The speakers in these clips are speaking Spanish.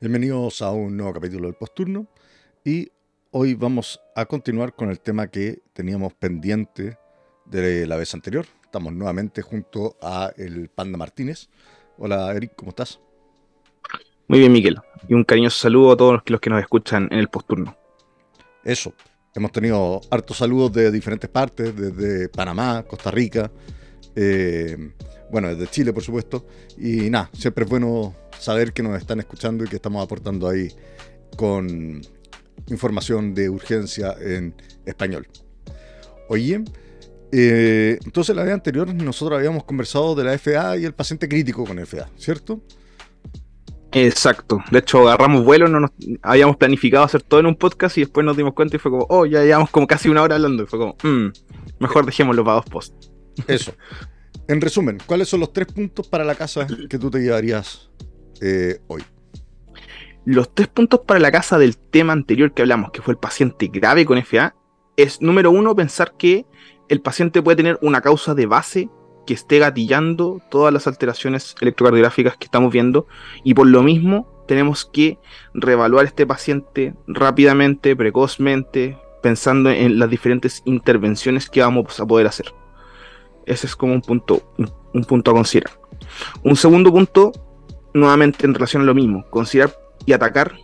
Bienvenidos a un nuevo capítulo del Posturno y hoy vamos a continuar con el tema que teníamos pendiente de la vez anterior. Estamos nuevamente junto a el Panda Martínez. Hola Eric, ¿cómo estás? Muy bien, Miguel. Y un cariñoso saludo a todos los que nos escuchan en el Posturno. Eso. Hemos tenido hartos saludos de diferentes partes, desde Panamá, Costa Rica, eh, bueno, desde Chile, por supuesto. Y nada, siempre es bueno saber que nos están escuchando y que estamos aportando ahí con información de urgencia en español. Oye, eh, entonces la vez anterior nosotros habíamos conversado de la FA y el paciente crítico con FA, ¿cierto? Exacto. De hecho, agarramos vuelo, no nos habíamos planificado hacer todo en un podcast y después nos dimos cuenta y fue como, oh, ya llevamos como casi una hora hablando. Y fue como, mm, mejor dejémoslo para dos posts. Eso. En resumen, ¿cuáles son los tres puntos para la casa que tú te llevarías eh, hoy? Los tres puntos para la casa del tema anterior que hablamos, que fue el paciente grave con FA, es número uno, pensar que el paciente puede tener una causa de base que esté gatillando todas las alteraciones electrocardiográficas que estamos viendo y por lo mismo tenemos que reevaluar este paciente rápidamente, precozmente, pensando en las diferentes intervenciones que vamos a poder hacer. Ese es como un punto, un punto a considerar. Un segundo punto nuevamente en relación a lo mismo, considerar y atacar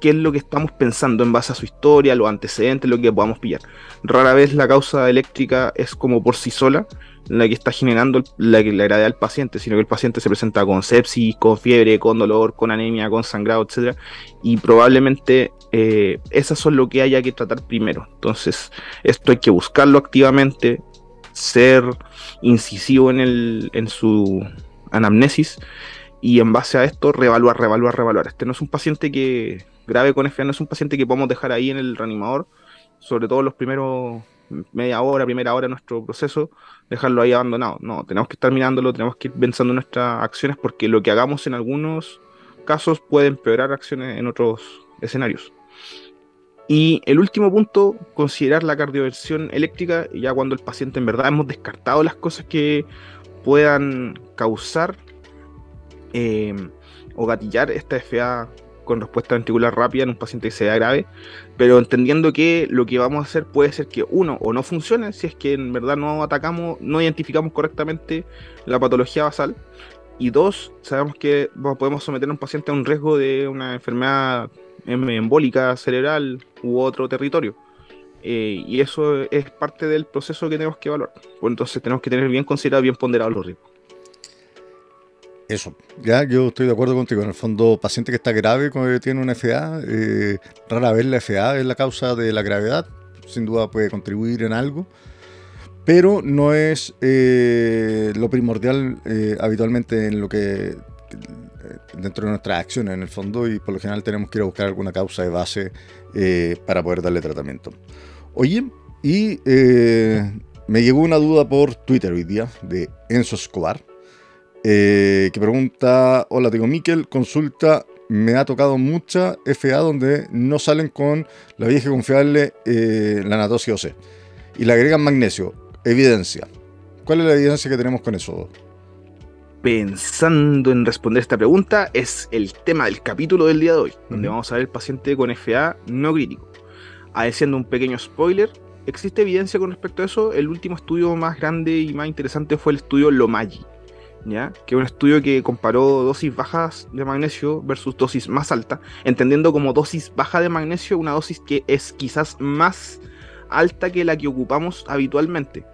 qué es lo que estamos pensando en base a su historia, los antecedentes, lo que podamos pillar. Rara vez la causa eléctrica es como por sí sola la que está generando la, la gravedad del paciente, sino que el paciente se presenta con sepsis, con fiebre, con dolor, con anemia, con sangrado, etc. Y probablemente eh, esas son lo que haya que tratar primero. Entonces, esto hay que buscarlo activamente, ser incisivo en, el, en su anamnesis y en base a esto reevaluar, reevaluar, reevaluar. Este no es un paciente que grave con FA, no es un paciente que podemos dejar ahí en el reanimador, sobre todo los primeros media hora, primera hora de nuestro proceso, dejarlo ahí abandonado. No, tenemos que estar mirándolo, tenemos que ir pensando en nuestras acciones porque lo que hagamos en algunos casos puede empeorar acciones en otros escenarios. Y el último punto, considerar la cardioversión eléctrica, ya cuando el paciente en verdad hemos descartado las cosas que puedan causar Em, o gatillar esta FA con respuesta ventricular rápida en un paciente que sea grave, pero entendiendo que lo que vamos a hacer puede ser que uno o no funcione si es que en verdad no atacamos, no identificamos correctamente la patología basal, y dos, sabemos que podemos someter a un paciente a un riesgo de una enfermedad em, embólica cerebral u otro territorio. Eh, y eso es parte del proceso que tenemos que evaluar. Entonces tenemos que tener bien considerado, bien ponderados los riesgos. Eso, ya yo estoy de acuerdo contigo. En el fondo, paciente que está grave, que tiene una FA, eh, rara vez la FA es la causa de la gravedad, sin duda puede contribuir en algo, pero no es eh, lo primordial eh, habitualmente en lo que dentro de nuestras acciones en el fondo. Y por lo general tenemos que ir a buscar alguna causa de base para poder darle tratamiento. Oye, y me llegó una duda por Twitter hoy día de Enzo Escobar eh, que pregunta, hola, digo Miquel, consulta, me ha tocado mucha FA donde no salen con la vieja confiable eh, la natosis OC y le agregan magnesio, evidencia. ¿Cuál es la evidencia que tenemos con eso? Pensando en responder esta pregunta, es el tema del capítulo del día de hoy, donde vamos a ver el paciente con FA no crítico. Haciendo un pequeño spoiler, ¿existe evidencia con respecto a eso? El último estudio más grande y más interesante fue el estudio Que es un estudio que comparó dosis bajas de magnesio versus dosis más alta, entendiendo como dosis baja de magnesio una dosis que es quizás más alta que la que ocupamos habitualmente.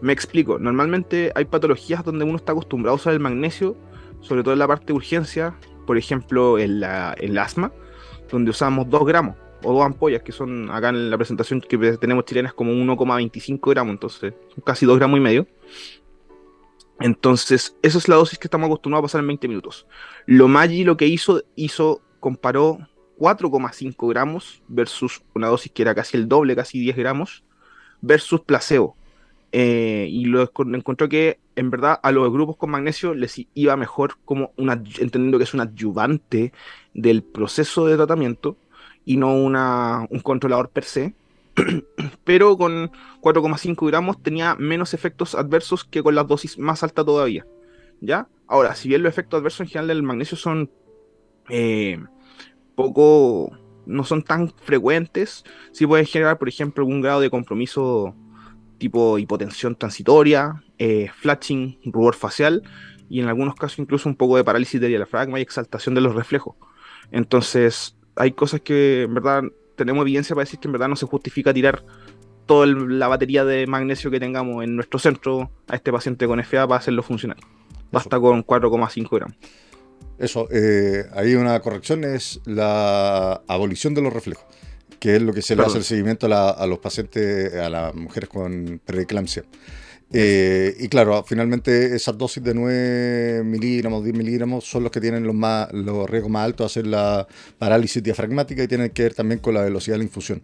Me explico, normalmente hay patologías donde uno está acostumbrado a usar el magnesio, sobre todo en la parte de urgencia, por ejemplo en el asma, donde usamos 2 gramos o dos ampollas, que son acá en la presentación que tenemos chilenas como 1,25 gramos, entonces casi 2 gramos y medio. Entonces, esa es la dosis que estamos acostumbrados a pasar en 20 minutos. Lo Maggi lo que hizo, hizo, comparó 4,5 gramos versus una dosis que era casi el doble, casi 10 gramos, versus placebo. Eh, y lo encontró que en verdad a los grupos con magnesio les iba mejor como una, entendiendo que es un adyuvante del proceso de tratamiento y no una, un controlador per se. Pero con 4,5 gramos tenía menos efectos adversos que con las dosis más alta todavía. ¿Ya? Ahora, si bien los efectos adversos en general del magnesio son eh, poco, no son tan frecuentes, sí pueden generar, por ejemplo, algún grado de compromiso tipo hipotensión transitoria, eh, flashing, rubor facial y en algunos casos incluso un poco de parálisis de diafragma y exaltación de los reflejos. Entonces, hay cosas que en verdad tenemos evidencia para decir que en verdad no se justifica tirar toda la batería de magnesio que tengamos en nuestro centro a este paciente con FA para hacerlo funcionar. Basta con 4,5 gramos. Eso, eh, ahí una corrección es la abolición de los reflejos que es lo que se le hace el seguimiento a, los pacientes, a las mujeres con preeclampsia. Eh, y claro, finalmente esas dosis de 9 miligramos, 10 miligramos son los que tienen los, más, los riesgos más altos de hacer la parálisis diafragmática y tienen que ver también con la velocidad de la infusión.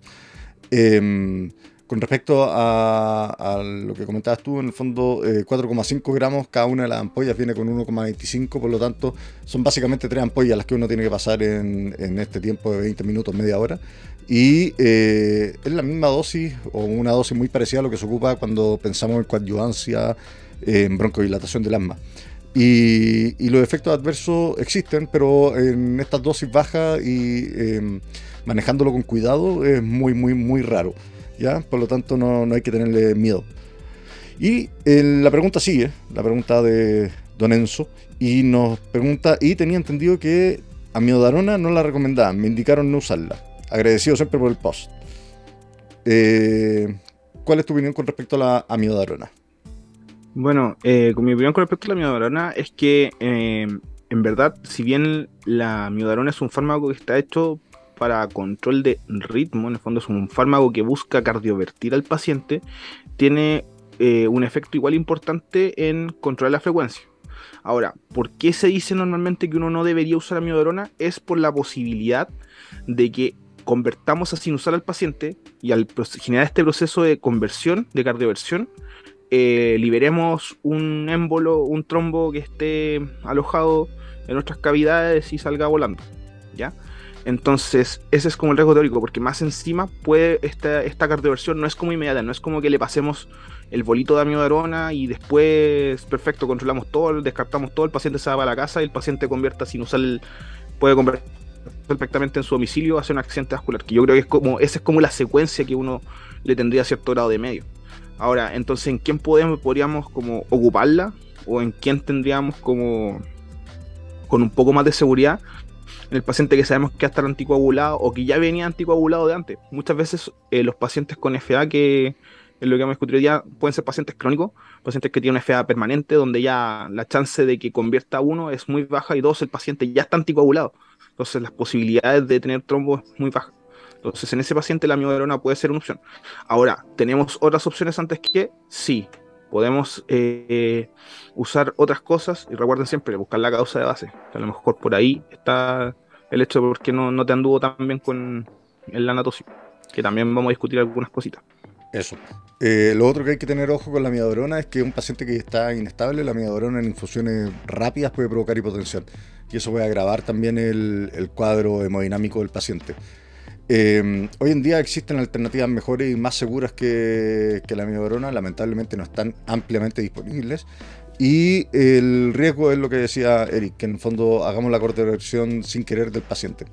Em, con respecto a, lo que comentabas tú, en el fondo 4,5 eh, gramos, cada una de las ampollas viene con 1,25, por lo tanto son básicamente tres ampollas las que uno tiene que pasar en, este tiempo de 20 minutos, media hora. Y eh, es la misma dosis o una dosis muy parecida a lo que se ocupa cuando pensamos en coadyuvancia, en broncodilatación del asma. Y, los efectos adversos existen, pero en estas dosis bajas y em, manejándolo con cuidado es muy, muy, muy raro. ¿Ya? Por lo tanto, no, hay que tenerle miedo. Y la pregunta sigue, la pregunta de Don Enzo, y nos pregunta, y tenía entendido que a amiodarona no la recomendaban, me indicaron no usarla agradecido siempre por el post. Eh, ¿Cuál es tu opinión con respecto a la amiodarona? Bueno, eh, con mi opinión con respecto a la amiodarona es que eh, en verdad, si bien la amiodarona es un fármaco que está hecho para control de ritmo, en el fondo es un fármaco que busca cardiovertir al paciente, tiene un efecto igual importante en controlar la frecuencia. Ahora, ¿por qué se dice normalmente que uno no debería usar amiodarona? Es por la posibilidad de que convertamos a sinusal al paciente y al generar este proceso de conversión, de cardioversión, eh, liberemos un émbolo, un trombo que esté alojado en nuestras cavidades y salga volando. ¿Ya? Entonces, ese es como el riesgo teórico, porque más encima puede esta, esta cardioversión no es como inmediata, no es como que le pasemos el bolito de amiodarona y después, perfecto, controlamos todo, descartamos todo, el paciente se va a la casa y el paciente convierta sinusal, puede convertir perfectamente en su domicilio hace un accidente vascular, que yo creo que es como, esa es como la secuencia que uno le tendría cierto grado de medio. Ahora, entonces, ¿en quién podemos, podríamos como ocuparla? ¿O en quién tendríamos como con un poco más de seguridad? En el paciente que sabemos que va a estar anticoagulado o que ya venía anticoagulado de antes. Muchas veces eh, los pacientes con FA, que es lo que hemos discutido ya, pueden ser pacientes crónicos, pacientes que tienen FA permanente, donde ya la chance de que convierta uno es muy baja y dos, el paciente ya está anticoagulado. Entonces las posibilidades de tener trombo es muy baja. Entonces en ese paciente la amiodarona puede ser una opción. Ahora, ¿tenemos otras opciones antes que? Sí. Podemos eh, usar otras cosas y recuerden siempre buscar la causa de base. a lo mejor por ahí está el hecho de por qué no, no te anduvo tan bien con el anatosis. Que también vamos a discutir algunas cositas. Eso. Eh, lo otro que hay que tener ojo con la miadorona es que un paciente que está inestable, la miadorona en infusiones rápidas puede provocar hipotensión. Y eso puede agravar también el, cuadro hemodinámico del paciente. Eh, hoy en día existen alternativas mejores y más seguras que, la miadorona, lamentablemente no están ampliamente disponibles. Y el riesgo es lo que decía Eric, que en el fondo hagamos la corrección sin querer del paciente.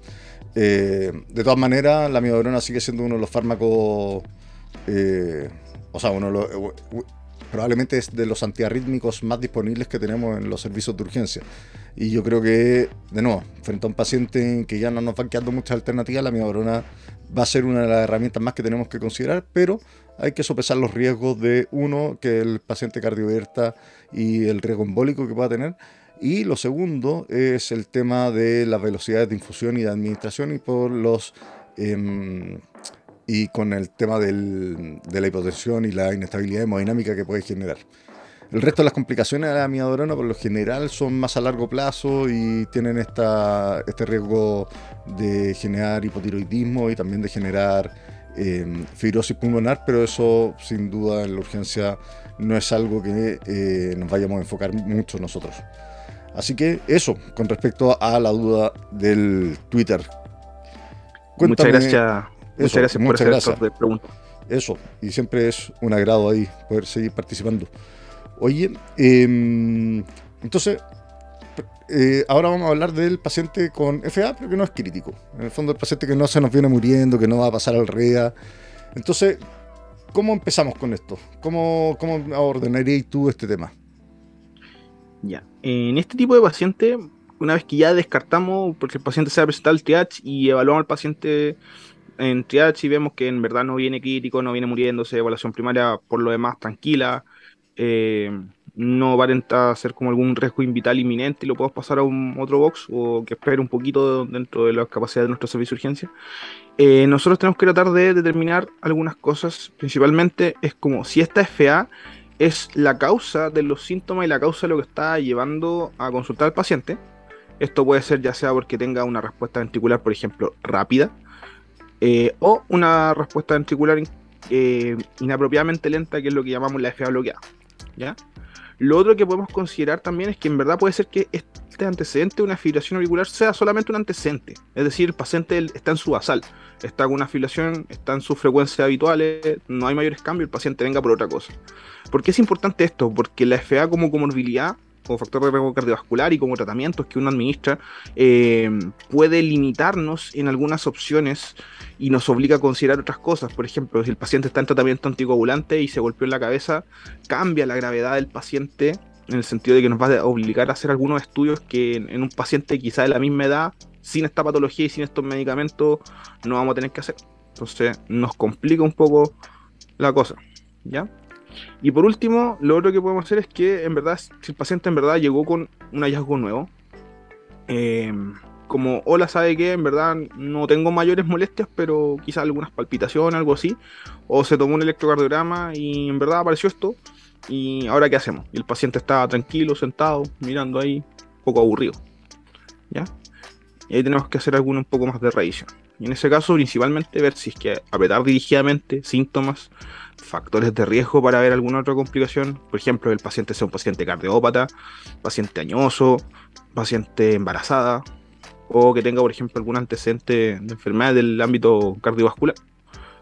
Eh, de todas maneras, la miadorona sigue siendo uno de los fármacos eh, o sea, uno eh, probablemente es de los antiarrítmicos más disponibles que tenemos en los servicios de urgencia. Y yo creo que, de nuevo, frente a un paciente que ya no nos van quedando muchas alternativas, la miabrona va a ser una de las herramientas más que tenemos que considerar, pero hay que sopesar los riesgos de uno, que el paciente cardioverta y el riesgo embólico que pueda tener. Y lo segundo es el tema de las velocidades de infusión y de administración y por los em, y con el tema del, de la hipotensión y la inestabilidad hemodinámica que puede generar. El resto de las complicaciones de la miadorona por lo general son más a largo plazo y tienen esta, este riesgo de generar hipotiroidismo y también de generar eh, fibrosis pulmonar, pero eso sin duda en la urgencia no es algo que eh, nos vayamos a enfocar mucho nosotros. Así que eso, con respecto a la duda del Twitter. muchas gracias, muchas gracias por hacer de preguntas. Eso, y siempre es un agrado ahí poder seguir participando. Oye, em, entonces, eh, ahora vamos a hablar del paciente con FA, pero que no es crítico. En el fondo, el paciente que no se nos viene muriendo, que no va a pasar al REA. Entonces, ¿cómo empezamos con esto? ¿Cómo, cómo ordenarías tú este tema? Ya, en este tipo de paciente, una vez que ya descartamos, porque el paciente se ha presentado al triage y evaluamos al paciente en triage y vemos que en verdad no viene crítico, no viene muriéndose, evaluación primaria por lo demás tranquila, eh, no aparenta ser como algún riesgo vital inminente y lo podemos pasar a un otro box o que espere un poquito dentro de las capacidades de nuestro servicio de urgencia. Eh, nosotros tenemos que tratar de determinar algunas cosas, principalmente es como si esta FA es la causa de los síntomas y la causa de lo que está llevando a consultar al paciente. Esto puede ser ya sea porque tenga una respuesta ventricular, por ejemplo, rápida, eh, o una respuesta ventricular eh, inapropiadamente lenta, que es lo que llamamos la FA bloqueada. Lo otro que podemos considerar también es que en verdad puede ser que este antecedente de una fibrilación auricular sea solamente un antecedente. Es decir, el paciente está en su basal, está con una fibrilación, está en sus frecuencias habituales, no hay mayores cambios, el paciente venga por otra cosa. ¿Por qué es importante esto? Porque la FA como comorbilidad como factor de riesgo cardiovascular y como tratamientos que uno administra, eh, puede limitarnos en algunas opciones y nos obliga a considerar otras cosas. Por ejemplo, si el paciente está en tratamiento anticoagulante y se golpeó en la cabeza, cambia la gravedad del paciente en el sentido de que nos va a obligar a hacer algunos estudios que en, un paciente quizá de la misma edad, sin esta patología y sin estos medicamentos, no vamos a tener que hacer. Entonces nos complica un poco la cosa. ¿Ya? Y por último, lo otro que podemos hacer es que, en verdad, si el paciente en verdad llegó con un hallazgo nuevo, eh, como hola sabe que en verdad no tengo mayores molestias, pero quizás algunas palpitaciones, algo así, o se tomó un electrocardiograma y en verdad apareció esto, y ahora qué hacemos? Y el paciente está tranquilo, sentado, mirando ahí, un poco aburrido. ¿Ya? Y ahí tenemos que hacer alguno un poco más de revisión. Y en ese caso, principalmente ver si es que apretar dirigidamente síntomas factores de riesgo para ver alguna otra complicación. Por ejemplo, el paciente sea un paciente cardiópata, paciente añoso, paciente embarazada, o que tenga, por ejemplo, algún antecedente de enfermedad del ámbito cardiovascular.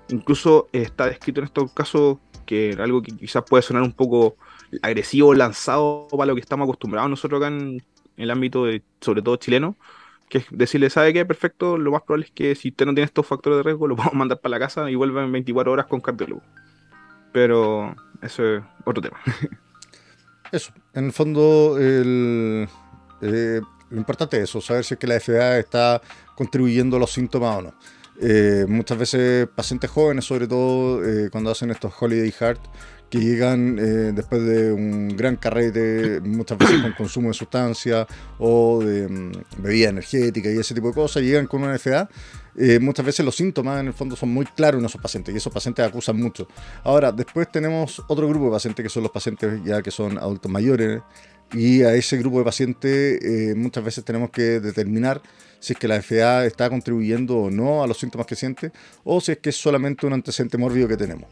Incluso está descrito en estos casos que algo que quizás puede sonar un poco agresivo, lanzado para lo que estamos acostumbrados nosotros acá en, el ámbito, de, sobre todo chileno, que es decirle, ¿sabe qué? Perfecto, lo más probable es que si usted no tiene estos factores de riesgo, lo a mandar para la casa y vuelva en 24 horas con cardiólogo. Pero eso es otro tema. Eso, en el fondo, eh, lo importante es eso, saber si es que la FDA está contribuyendo a los síntomas o no. Eh, muchas veces pacientes jóvenes, sobre todo eh, cuando hacen estos holiday heart, que llegan eh, después de un gran carrete, muchas veces con consumo de sustancias o de mm, bebida energética y ese tipo de cosas, llegan con una FA. Eh, muchas veces los síntomas en el fondo son muy claros en esos pacientes y esos pacientes acusan mucho. Ahora, después tenemos otro grupo de pacientes que son los pacientes ya que son adultos mayores y a ese grupo de pacientes eh, muchas veces tenemos que determinar si es que la FA está contribuyendo o no a los síntomas que siente o si es que es solamente un antecedente mórbido que tenemos.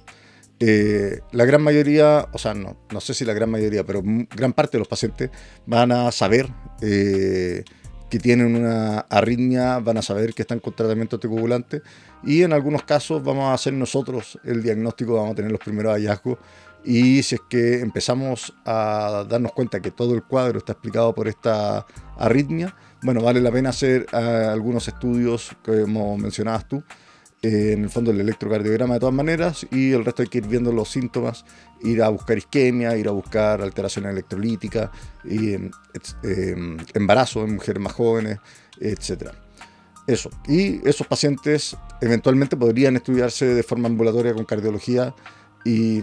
Eh, la gran mayoría, o sea, no, no, sé si la gran mayoría, pero gran parte de los pacientes van a saber eh, que tienen una arritmia, van a saber que están con tratamiento anticoagulante y en algunos casos vamos a hacer nosotros el diagnóstico, vamos a tener los primeros hallazgos y si es que empezamos a darnos cuenta que todo el cuadro está explicado por esta arritmia, bueno, vale la pena hacer eh, algunos estudios, como mencionabas tú, eh, en el fondo el electrocardiograma de todas maneras y el resto hay que ir viendo los síntomas, ir a buscar isquemia, ir a buscar alteraciones electrolíticas, y, em, em, embarazo en mujeres más jóvenes, etc. Eso. Y esos pacientes eventualmente podrían estudiarse de forma ambulatoria con cardiología y,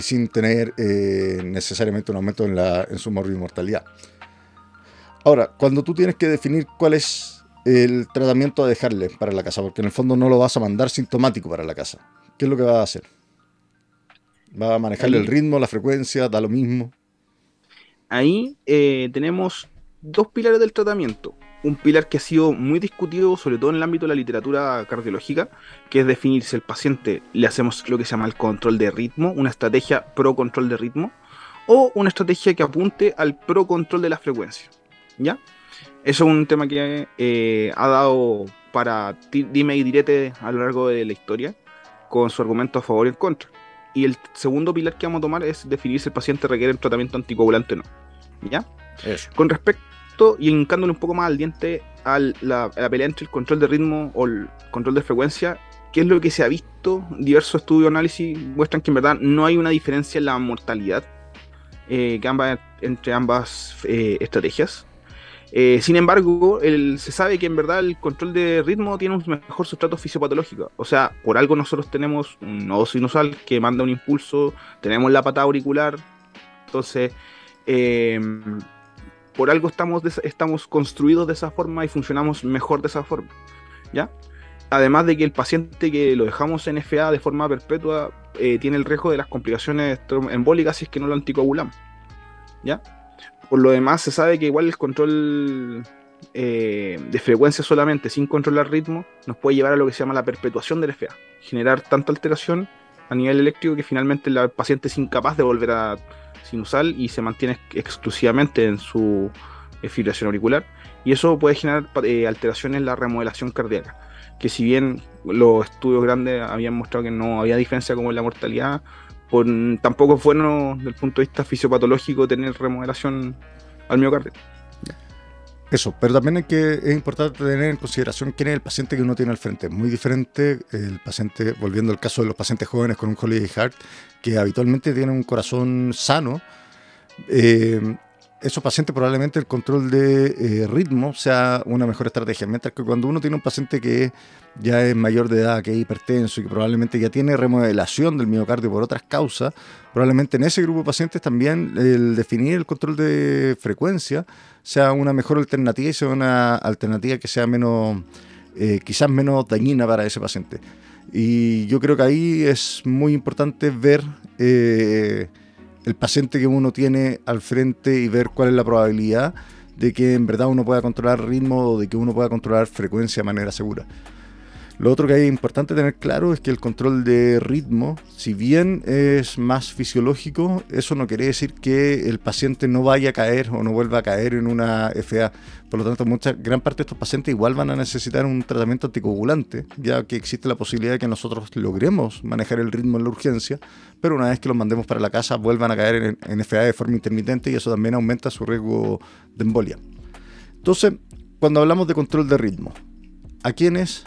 sin tener eh, necesariamente un aumento en, la, en su mortalidad. Ahora, cuando tú tienes que definir cuál es el tratamiento a dejarle para la casa, porque en el fondo no lo vas a mandar sintomático para la casa. ¿Qué es lo que va a hacer? ¿Va a manejarle el ritmo, la frecuencia, da lo mismo? Ahí eh, tenemos dos pilares del tratamiento. Un pilar que ha sido muy discutido, sobre todo en el ámbito de la literatura cardiológica, que es definir si el paciente le hacemos lo que se llama el control de ritmo, una estrategia pro control de ritmo, o una estrategia que apunte al pro control de la frecuencia. ¿Ya? Eso es un tema que eh, ha dado para dime y direte a lo largo de la historia, con su argumento a favor y en contra. Y el segundo pilar que vamos a tomar es definir si el paciente requiere un tratamiento anticoagulante o no. ¿Ya? Con respecto y hincándole un poco más al diente a la, pelea entre el control de ritmo o el control de frecuencia, ¿qué es lo que se ha visto? Diversos estudios análisis muestran que en verdad no hay una diferencia en la mortalidad eh, entre ambas eh, estrategias. Eh, sin embargo, se sabe que en verdad el control de ritmo tiene un mejor sustrato fisiopatológico. O sea, por algo nosotros tenemos un nodo sinusal que manda un impulso, tenemos la pata auricular. Entonces, por algo estamos, estamos construidos de esa forma y funcionamos mejor de esa forma. ¿Ya? Además de que el paciente que lo dejamos en FA de forma perpetua eh, tiene el riesgo de las complicaciones embólicas si es que no lo anticoagulamos. ¿Ya? Por lo demás, se sabe que igual el control eh, de frecuencia solamente, sin controlar ritmo, nos puede llevar a lo que se llama la perpetuación del FA. Generar tanta alteración a nivel eléctrico que finalmente el paciente es incapaz de volver a sinusal y se mantiene exclusivamente en su eh, fibrilación auricular. Y eso puede generar eh, alteraciones en la remodelación cardíaca. Que si bien los estudios grandes habían mostrado que no había diferencia como en la mortalidad, por, tampoco es bueno desde el punto de vista fisiopatológico tener remodelación al miocardio. Eso, pero también hay que, es importante tener en consideración quién es el paciente que uno tiene al frente. Muy diferente el paciente, volviendo al caso de los pacientes jóvenes con un Holiday Heart, que habitualmente tienen un corazón sano. Eh, esos pacientes probablemente el control de eh, ritmo sea una mejor estrategia, mientras que cuando uno tiene un paciente que ya es mayor de edad, que es hipertenso y que probablemente ya tiene remodelación del miocardio por otras causas, probablemente en ese grupo de pacientes también el definir el control de frecuencia sea una mejor alternativa y sea una alternativa que sea menos, eh, quizás menos dañina para ese paciente. Y yo creo que ahí es muy importante ver... Eh, el paciente que uno tiene al frente y ver cuál es la probabilidad de que en verdad uno pueda controlar ritmo o de que uno pueda controlar frecuencia de manera segura. Lo otro que es importante tener claro es que el control de ritmo, si bien es más fisiológico, eso no quiere decir que el paciente no vaya a caer o no vuelva a caer en una FA. Por lo tanto, mucha, gran parte de estos pacientes igual van a necesitar un tratamiento anticoagulante, ya que existe la posibilidad de que nosotros logremos manejar el ritmo en la urgencia, pero una vez que los mandemos para la casa vuelvan a caer en, en FA de forma intermitente y eso también aumenta su riesgo de embolia. Entonces, cuando hablamos de control de ritmo, ¿a quiénes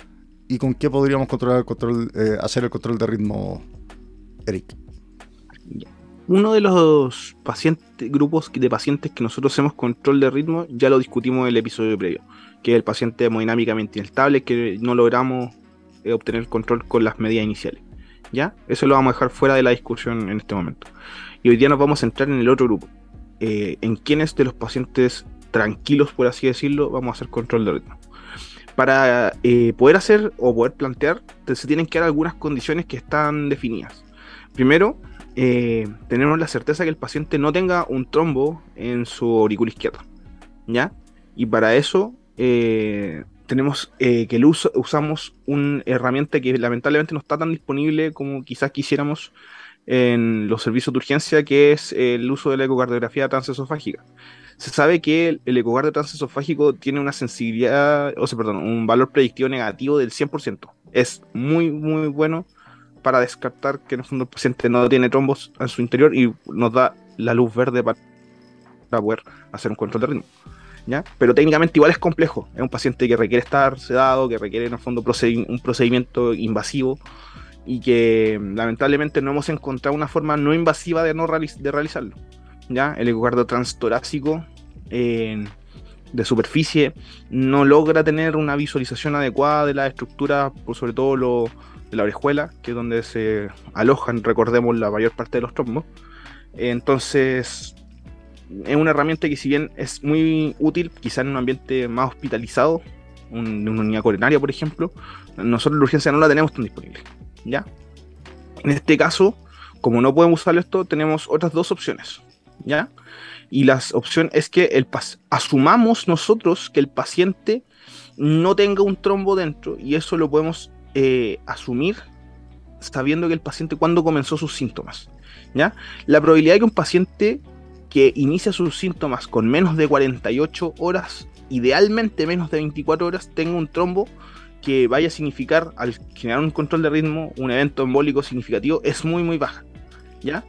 y con qué podríamos controlar el control, eh, hacer el control de ritmo, Eric. Uno de los grupos de pacientes que nosotros hacemos control de ritmo, ya lo discutimos en el episodio previo, que es el paciente hemodinámicamente inestable, que no logramos eh, obtener control con las medidas iniciales. ¿Ya? Eso lo vamos a dejar fuera de la discusión en este momento. Y hoy día nos vamos a centrar en el otro grupo. Eh, en quiénes de los pacientes tranquilos, por así decirlo, vamos a hacer control de ritmo para eh, poder hacer o poder plantear, se tienen que dar algunas condiciones que están definidas. Primero, eh, tenemos la certeza que el paciente no tenga un trombo en su aurícula izquierda. ¿Ya? Y para eso eh, tenemos que el uso, usamos una herramienta que lamentablemente no está tan disponible como quizás quisiéramos en los servicios de urgencia, que es el uso de la ecocardiografía transesofágica se sabe que el, ecocardio transesofágico tiene una sensibilidad, o sea, perdón, un valor predictivo negativo del 100%. Es muy, muy bueno para descartar que en el fondo el paciente no tiene trombos en su interior y nos da la luz verde para, poder hacer un control de ritmo. ¿Ya? Pero técnicamente igual es complejo. Es un paciente que requiere estar sedado, que requiere en el fondo un procedimiento invasivo y que lamentablemente no hemos encontrado una forma no invasiva de, no de realizarlo. ¿ya? El ecocardio transtorácico de superficie no logra tener una visualización adecuada de la estructura, por sobre todo lo, de la orejuela, que es donde se alojan, recordemos, la mayor parte de los trombos. Entonces, es una herramienta que si bien es muy útil, quizá en un ambiente más hospitalizado, en una unidad coronaria, por ejemplo, nosotros la urgencia no la tenemos tan disponible. ¿ya? En este caso, como no podemos usar esto, tenemos otras dos opciones. ¿ya? Y la opción es que el asumamos nosotros que el paciente no tenga un trombo dentro y eso lo podemos eh, asumir sabiendo que el paciente cuando comenzó sus síntomas. ¿ya? La probabilidad de que un paciente que inicia sus síntomas con menos de 48 horas, idealmente menos de 24 horas, tenga un trombo que vaya a significar, al generar un control de ritmo, un evento embólico significativo, es muy, muy baja. ¿Ya?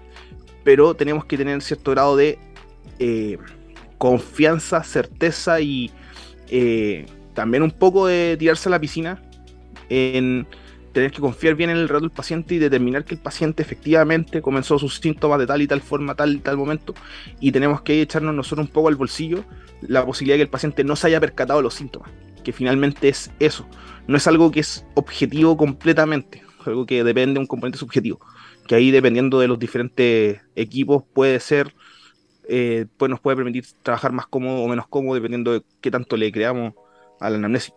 Pero tenemos que tener cierto grado de eh, confianza, certeza y eh, también un poco de tirarse a la piscina en tener que confiar bien en el relato del paciente y determinar que el paciente efectivamente comenzó sus síntomas de tal y tal forma, tal y tal momento, y tenemos que echarnos nosotros un poco al bolsillo la posibilidad de que el paciente no se haya percatado los síntomas, que finalmente es eso, no es algo que es objetivo completamente, algo que depende de un componente subjetivo, que ahí dependiendo de los diferentes equipos puede ser, eh, pues nos puede permitir trabajar más cómodo o menos cómodo dependiendo de qué tanto le creamos a la anamnesis.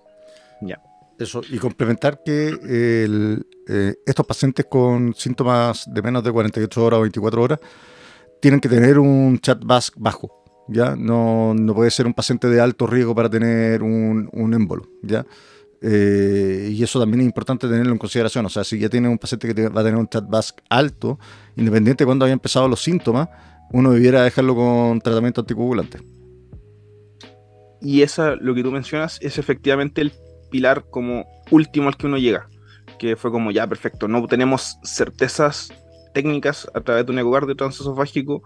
Ya. Eso, y complementar que eh, estos pacientes con síntomas de menos de 48 horas o 24 horas tienen que tener un chat bajo, ¿ya? No, no, puede ser un paciente de alto riesgo para tener un, un émbolo, ¿ya? Eh, y eso también es importante tenerlo en consideración. O sea, si ya tiene un paciente que va a tener un chat alto, independiente de cuando haya empezado los síntomas, uno debiera dejarlo con tratamiento anticoagulante. Y esa, lo que tú mencionas, es efectivamente el pilar como último al que uno llega, que fue como ya perfecto, no tenemos certezas técnicas a través de un ecocardio transesofágico,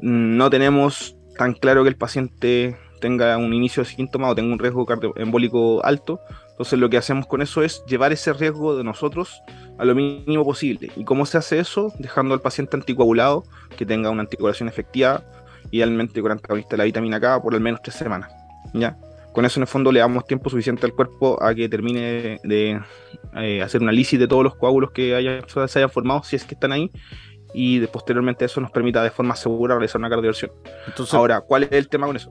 no tenemos tan claro que el paciente tenga un inicio de síntoma o tenga un riesgo cardioembólico alto, entonces lo que hacemos con eso es llevar ese riesgo de nosotros a lo mínimo posible. ¿Y cómo se hace eso? Dejando al paciente anticoagulado, que tenga una anticoagulación efectiva, idealmente con antagonista de la vitamina K por al menos tres semanas. ¿ya? Con eso en el fondo le damos tiempo suficiente al cuerpo a que termine de eh, hacer una lisis de todos los coágulos que se hayan formado, si es que están ahí, y posteriormente eso nos permita de forma segura realizar una cardioversión. Entonces, Ahora, ¿cuál es el tema con eso?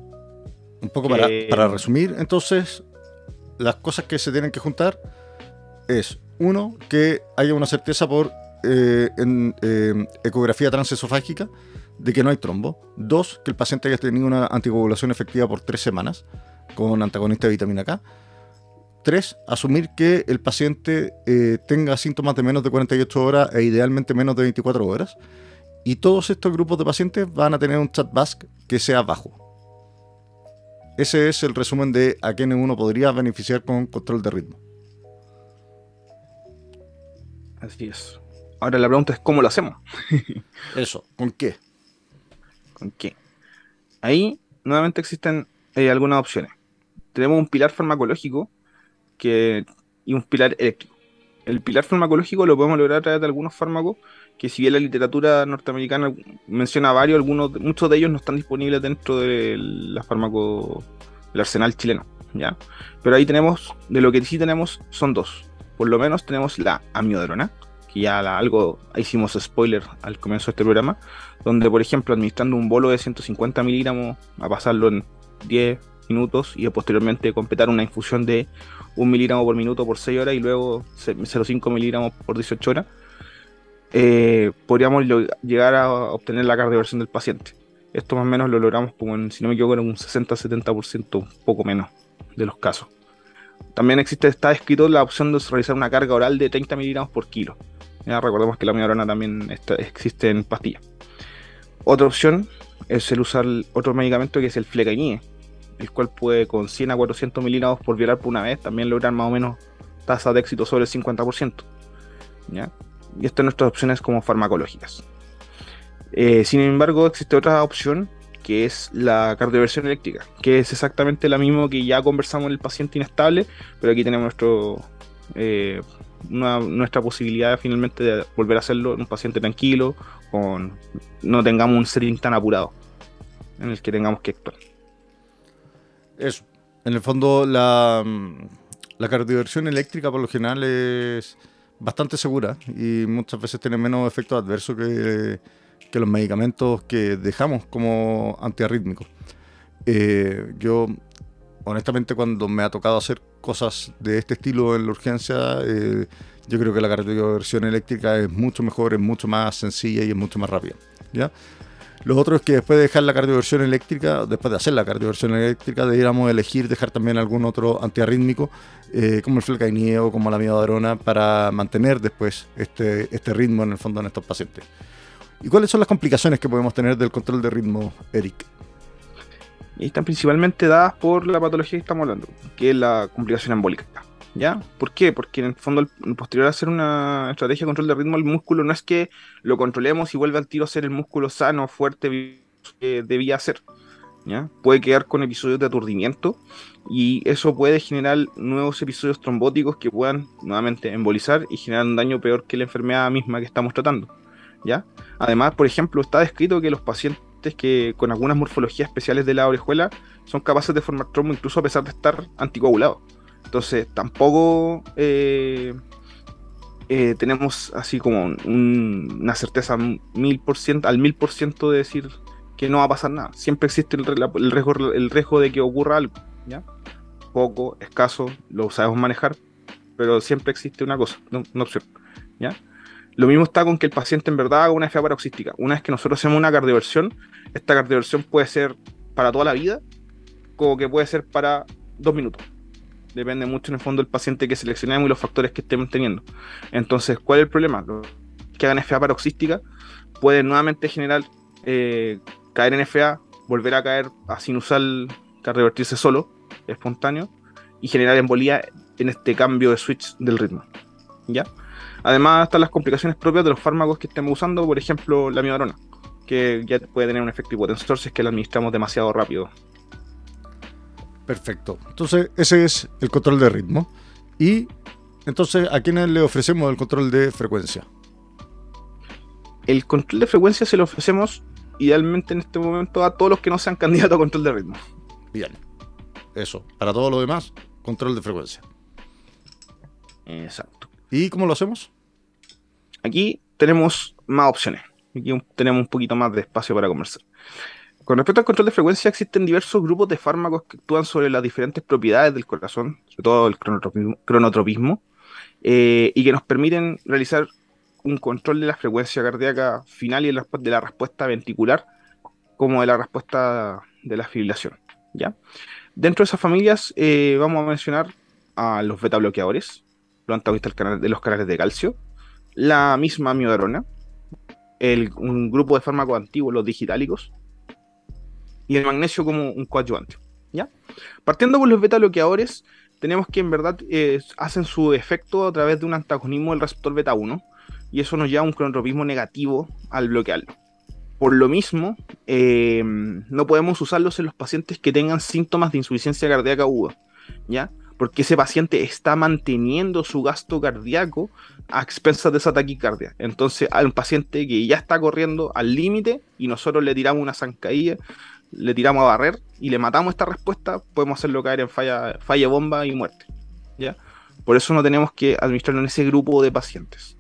Un poco para, eh, para resumir, entonces, las cosas que se tienen que juntar es, uno, que haya una certeza por eh, en, ecografía transesofágica de que no hay trombo. Dos, que el paciente haya tenido una anticoagulación efectiva por tres semanas con antagonista de vitamina K. Tres, asumir que el paciente eh, tenga síntomas de menos de 48 horas e idealmente menos de 24 horas. Y todos estos grupos de pacientes van a tener un chat que sea bajo. Ese es el resumen de a quién uno podría beneficiar con control de ritmo. Así es. Ahora la pregunta es cómo lo hacemos. Eso, ¿con qué? ¿Con qué? Ahí nuevamente existen eh, algunas opciones tenemos un pilar farmacológico que, y un pilar eléctrico. El pilar farmacológico lo podemos lograr a través de algunos fármacos que si bien la literatura norteamericana menciona varios, algunos, muchos de ellos no están disponibles dentro del fármaco, del arsenal chileno, ¿ya? Pero ahí tenemos, de lo que sí tenemos son dos. Por lo menos tenemos la amiodarona, que ya algo hicimos spoiler al comienzo de este programa, donde por ejemplo administrando un bolo de 150 miligramos a pasarlo en 10, minutos y posteriormente completar una infusión de 1 miligramo por minuto por 6 horas y luego 0,5 miligramos por 18 horas, eh, podríamos llegar a obtener la cardioversión del paciente. Esto más o menos lo logramos, como en, si no me equivoco, en un 60-70%, un poco menos de los casos. También existe, está escrito la opción de realizar una carga oral de 30 miligramos por kilo. Recordemos que la miorona también existe en pastillas. Otra opción es el usar otro medicamento que es el flecainide, el cual puede con 100 a 400 miligramos por violar por una vez también lograr más o menos tasa de éxito sobre el 50%. ¿ya? Y estas nuestras opciones como farmacológicas. Eh, sin embargo, existe otra opción que es la cardioversión eléctrica, que es exactamente la misma que ya conversamos en el paciente inestable, pero aquí tenemos nuestro, eh, nuestra posibilidad finalmente de volver a hacerlo en un paciente tranquilo, con no tengamos un setting tan apurado en el que tengamos que actuar. Eso. En el fondo, la, la cardioversión eléctrica por lo general es bastante segura y muchas veces tiene menos efectos adversos que, que los medicamentos que dejamos como antiarrítmicos. Eh, yo, honestamente, cuando me ha tocado hacer cosas de este estilo en la urgencia, eh, yo creo que la cardioversión eléctrica es mucho mejor, es mucho más sencilla y es mucho más rápida. ¿ya? Lo otro es que después de dejar la cardioversión eléctrica, después de hacer la cardioversión eléctrica, debiéramos elegir dejar también algún otro antiarrítmico, eh, como el flecainide o como la miodarona, para mantener después este, este ritmo en el fondo en estos pacientes. ¿Y cuáles son las complicaciones que podemos tener del control de ritmo, Eric? Y están principalmente dadas por la patología que estamos hablando, que es la complicación embólica. ¿Ya? ¿Por qué? Porque en el fondo, el posterior a hacer una estrategia de control de ritmo, el músculo no es que lo controlemos y vuelva al tiro a ser el músculo sano, fuerte que debía ser. ¿ya? Puede quedar con episodios de aturdimiento y eso puede generar nuevos episodios trombóticos que puedan nuevamente embolizar y generar un daño peor que la enfermedad misma que estamos tratando. ¿ya? Además, por ejemplo, está descrito que los pacientes que con algunas morfologías especiales de la orejuela son capaces de formar trombo incluso a pesar de estar anticoagulados. Entonces, tampoco eh, eh, tenemos así como una certeza mil por ciento, al mil por ciento de decir que no va a pasar nada. Siempre existe el, riesgo, el riesgo de que ocurra algo, ¿ya? Poco, escaso, lo sabemos manejar, pero siempre existe una cosa, una opción, ¿ya? Lo mismo está con que el paciente en verdad haga una FA paroxística. Una vez que nosotros hacemos una cardioversión, esta cardioversión puede ser para toda la vida, como que puede ser para dos minutos depende mucho en el fondo del paciente que seleccionemos y los factores que estemos teniendo. Entonces, ¿cuál es el problema? Que hagan FA paroxística pueden nuevamente generar, eh, caer en FA, volver a caer a sinusal, a revertirse solo, espontáneo, y generar embolía en este cambio de switch del ritmo. ¿Ya? Además están las complicaciones propias de los fármacos que estemos usando, por ejemplo la miodarona, que ya puede tener un efecto hipotensor si es que la administramos demasiado rápido Perfecto. Entonces, ese es el control de ritmo. Y entonces, ¿a quiénes le ofrecemos el control de frecuencia? El control de frecuencia se lo ofrecemos idealmente en este momento a todos los que no sean candidatos a control de ritmo. Bien. Eso. Para todo lo demás, control de frecuencia. Exacto. ¿Y cómo lo hacemos? Aquí tenemos más opciones. Aquí tenemos un poquito más de espacio para conversar. Con respecto al control de frecuencia, existen diversos grupos de fármacos que actúan sobre las diferentes propiedades del corazón, sobre todo el cronotropismo, eh, y que nos permiten realizar un control de la frecuencia cardíaca final y de la respuesta ventricular, como de la respuesta de la fibrilación. ¿ya? Dentro de esas familias eh, vamos a mencionar a los beta bloqueadores, los antagonistas de los canales de calcio, la misma miodarona, un grupo de fármacos antiguos, los digitálicos, y el magnesio como un coadyuvante. ¿ya? Partiendo por los beta bloqueadores, tenemos que en verdad eh, hacen su efecto a través de un antagonismo del receptor beta 1 y eso nos lleva a un cronotropismo negativo al bloquearlo. Por lo mismo, eh, no podemos usarlos en los pacientes que tengan síntomas de insuficiencia cardíaca aguda, ¿ya? Porque ese paciente está manteniendo su gasto cardíaco a expensas de esa taquicardia. Entonces, hay un paciente que ya está corriendo al límite y nosotros le tiramos una zancadilla le tiramos a barrer y le matamos esta respuesta, podemos hacerlo caer en falla, falla bomba y muerte. ¿ya? Por eso no tenemos que administrarlo en ese grupo de pacientes.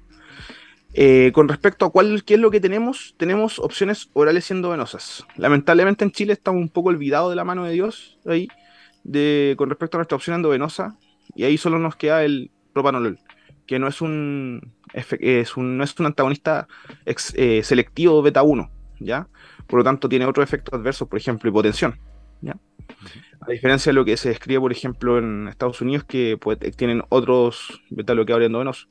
Eh, con respecto a cuál qué es lo que tenemos, tenemos opciones orales y endovenosas. Lamentablemente en Chile estamos un poco olvidados de la mano de Dios ahí, de, con respecto a nuestra opción endovenosa, y ahí solo nos queda el propanolol, que no es un, es un no es un antagonista eh, selectivo beta 1, ¿ya? por lo tanto tiene otros efectos adversos, por ejemplo, hipotensión. ¿ya? A diferencia de lo que se describe, por ejemplo, en Estados Unidos, que pues, tienen otros beta bloqueadores endovenosos.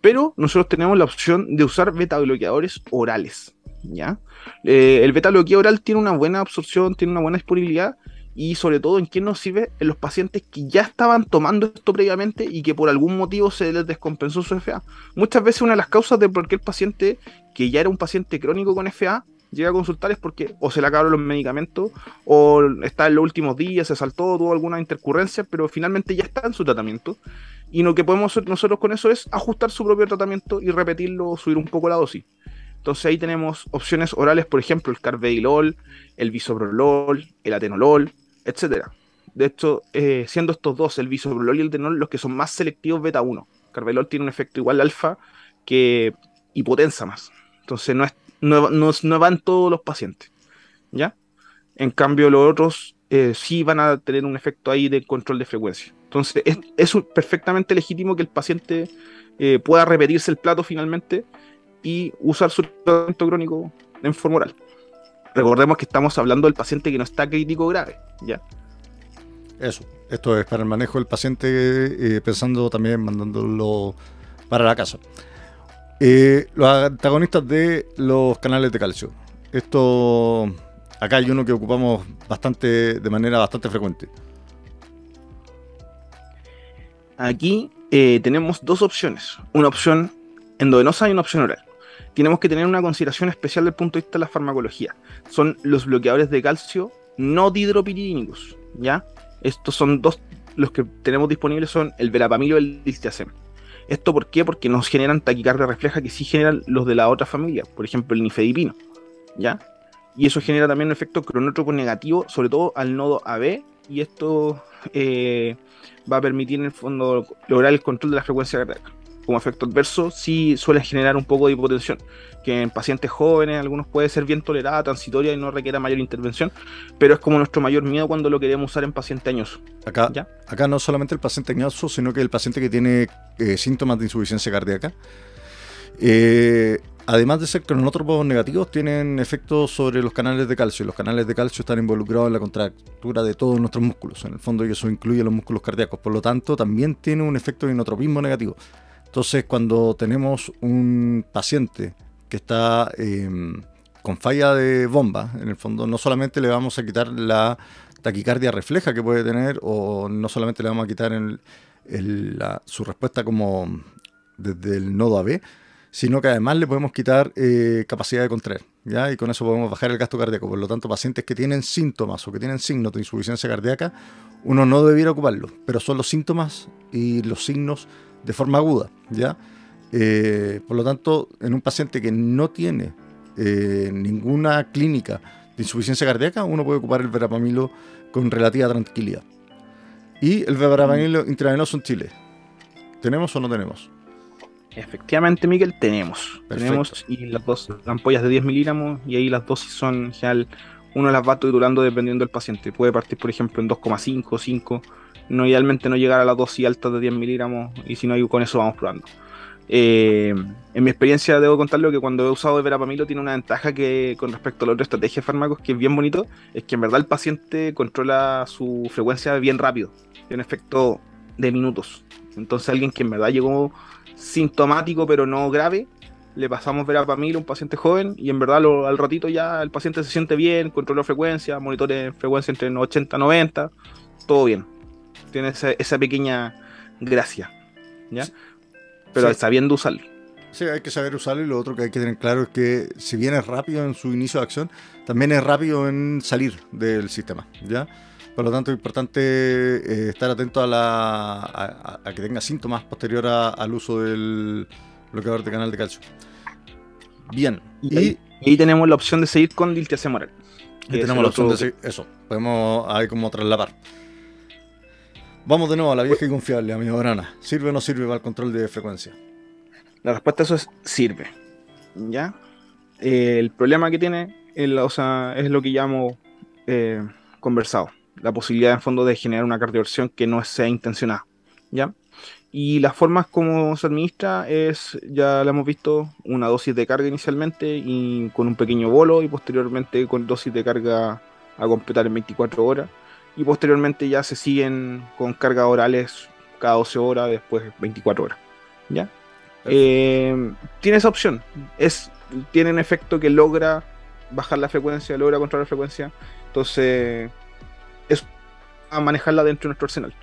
Pero nosotros tenemos la opción de usar beta bloqueadores orales. ¿ya? Eh, el beta bloqueador oral tiene una buena absorción, tiene una buena disponibilidad y sobre todo en qué nos sirve en los pacientes que ya estaban tomando esto previamente y que por algún motivo se les descompensó su FA. Muchas veces una de las causas de por qué el paciente que ya era un paciente crónico con FA llega a consultar es porque o se le acabaron los medicamentos o está en los últimos días, se saltó, tuvo alguna intercurrencia, pero finalmente ya está en su tratamiento. Y lo que podemos hacer nosotros con eso es ajustar su propio tratamiento y repetirlo o subir un poco la dosis. Entonces ahí tenemos opciones orales, por ejemplo, el carvedilol, el bisoprolol, el atenolol, etc. De hecho, eh, siendo estos dos, el bisoprolol y el atenolol, los que son más selectivos beta 1. Carvedilol tiene un efecto igual alfa que hipotensa más. Entonces no es no, no, van todos los pacientes. ¿Ya? En cambio, los otros eh, sí van a tener un efecto ahí de control de frecuencia. Entonces, es, perfectamente legítimo que el paciente eh, pueda repetirse el plato finalmente y usar su tratamiento crónico en forma oral. Recordemos que estamos hablando del paciente que no está crítico grave, ¿ya? Eso, esto es para el manejo del paciente, eh, pensando también mandándolo para la casa. Eh, los antagonistas de los canales de calcio. Esto, acá hay uno que ocupamos bastante, de manera bastante frecuente. Aquí eh, tenemos dos opciones. Una opción endovenosa y una opción oral. Tenemos que tener una consideración especial desde el punto de vista de la farmacología. Son los bloqueadores de calcio no dihidropiridínicos, ¿ya? Estos son dos, los que tenemos disponibles son el verapamilo y el diltiazem. ¿Esto por qué? Porque nos generan taquicardia refleja que sí generan los de la otra familia, por ejemplo el nifedipino, ¿ya? Y eso genera también un efecto cronótropo negativo, sobre todo al nodo AB, y esto eh, va a permitir en el fondo lograr el control de la frecuencia cardíaca como efecto adverso, sí suele generar un poco de hipotensión, que en pacientes jóvenes algunos puede ser bien tolerada, transitoria y no requiere mayor intervención, pero es como nuestro mayor miedo cuando lo queremos usar en pacientes añosos. Acá, acá no solamente el paciente añoso, sino que el paciente que tiene eh, síntomas de insuficiencia cardíaca. Eh, además de ser cronótropos negativos, tienen efectos sobre los canales de calcio. Los canales de calcio están involucrados en la contractura de todos nuestros músculos. En el fondo, y eso incluye los músculos cardíacos. Por lo tanto, también tiene un efecto de inotropismo negativo. Entonces, cuando tenemos un paciente que está em, con falla de bomba, en el fondo no solamente le vamos a quitar la taquicardia refleja que puede tener, o no solamente le vamos a quitar su respuesta como desde el nodo AB, sino que además le podemos quitar eh, capacidad de contraer, ¿ya? Y con eso podemos bajar el gasto cardíaco. Por lo tanto, pacientes que tienen síntomas o que tienen signos de insuficiencia cardíaca, uno no debiera ocuparlo, pero son los síntomas y los signos de forma aguda, ¿ya? Eh, por lo tanto, en un paciente que no tiene eh, ninguna clínica de insuficiencia cardíaca, uno puede ocupar el verapamilo con relativa tranquilidad. Y el verapamilo intravenoso en Chile, ¿tenemos o no tenemos? Efectivamente, Miguel, tenemos. Tenemos y las dos ampollas de 10 miligramos y ahí las dosis son en general, uno las va titulando dependiendo del paciente. Puede partir, por ejemplo, en 2,5, 5 no idealmente no llegar a la dosis alta de 10 miligramos y si no, con eso vamos probando. Eh, en mi experiencia debo contarlo que cuando he usado verapamilo tiene una ventaja que con respecto a la otra estrategia de fármacos que es bien bonito, es que en verdad el paciente controla su frecuencia bien rápido, tiene un efecto de minutos. Entonces alguien que en verdad llegó sintomático pero no grave, le pasamos verapamilo a un paciente joven y en verdad al ratito ya el paciente se siente bien, controla frecuencia, monitores frecuencia entre 80 y 90, todo bien tiene esa, pequeña gracia, ¿ya? Pero sabiendo usarlo. Sí, hay que saber usarlo y lo otro que hay que tener claro es que si bien es rápido en su inicio de acción, también es rápido en salir del sistema, ¿ya? Por lo tanto, es importante eh, estar atento a, la, a, que tenga síntomas posterior al uso del bloqueador de canal de calcio. Bien. Y, ahí, tenemos la opción de seguir con diltiazem oral. Y tenemos la opción de seguir, eso, podemos ahí como traslapar. Vamos de nuevo a la vieja y confiable, amigo Brana. ¿Sirve o no sirve para el control de frecuencia? La respuesta a eso es sirve. ¿Ya? Eh, el problema que tiene o sea, es lo que hemos eh, conversado. La posibilidad en fondo de generar una cardioversión que no sea intencionada. ¿Ya? Y las formas como se administra es, ya la hemos visto, una dosis de carga inicialmente y con un pequeño bolo y posteriormente con dosis de carga a completar en 24 horas y posteriormente ya se siguen con cargas orales cada 12 horas, después 24 horas. ¿Ya? Eh, tiene esa opción. Es, tiene un efecto que logra bajar la frecuencia, logra controlar la frecuencia. Entonces, es a manejarla dentro de nuestro arsenal.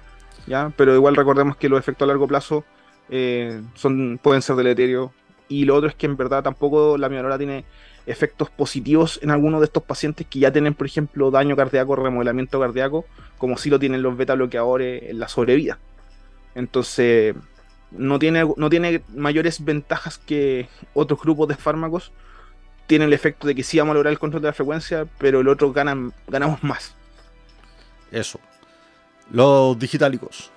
¿ya? Pero igual recordemos que los efectos a largo plazo eh, son, pueden ser deleterios. Y lo otro es que en verdad tampoco la miolara tiene efectos positivos en algunos de estos pacientes que ya tienen, por ejemplo, daño cardíaco, remodelamiento cardíaco, como si lo tienen los beta bloqueadores en la sobrevida. Entonces, no tiene, no tiene mayores ventajas que otros grupos de fármacos. Tiene el efecto de que sí vamos a lograr el control de la frecuencia, pero el otro ganan, ganamos más. Eso. Los digitálicos.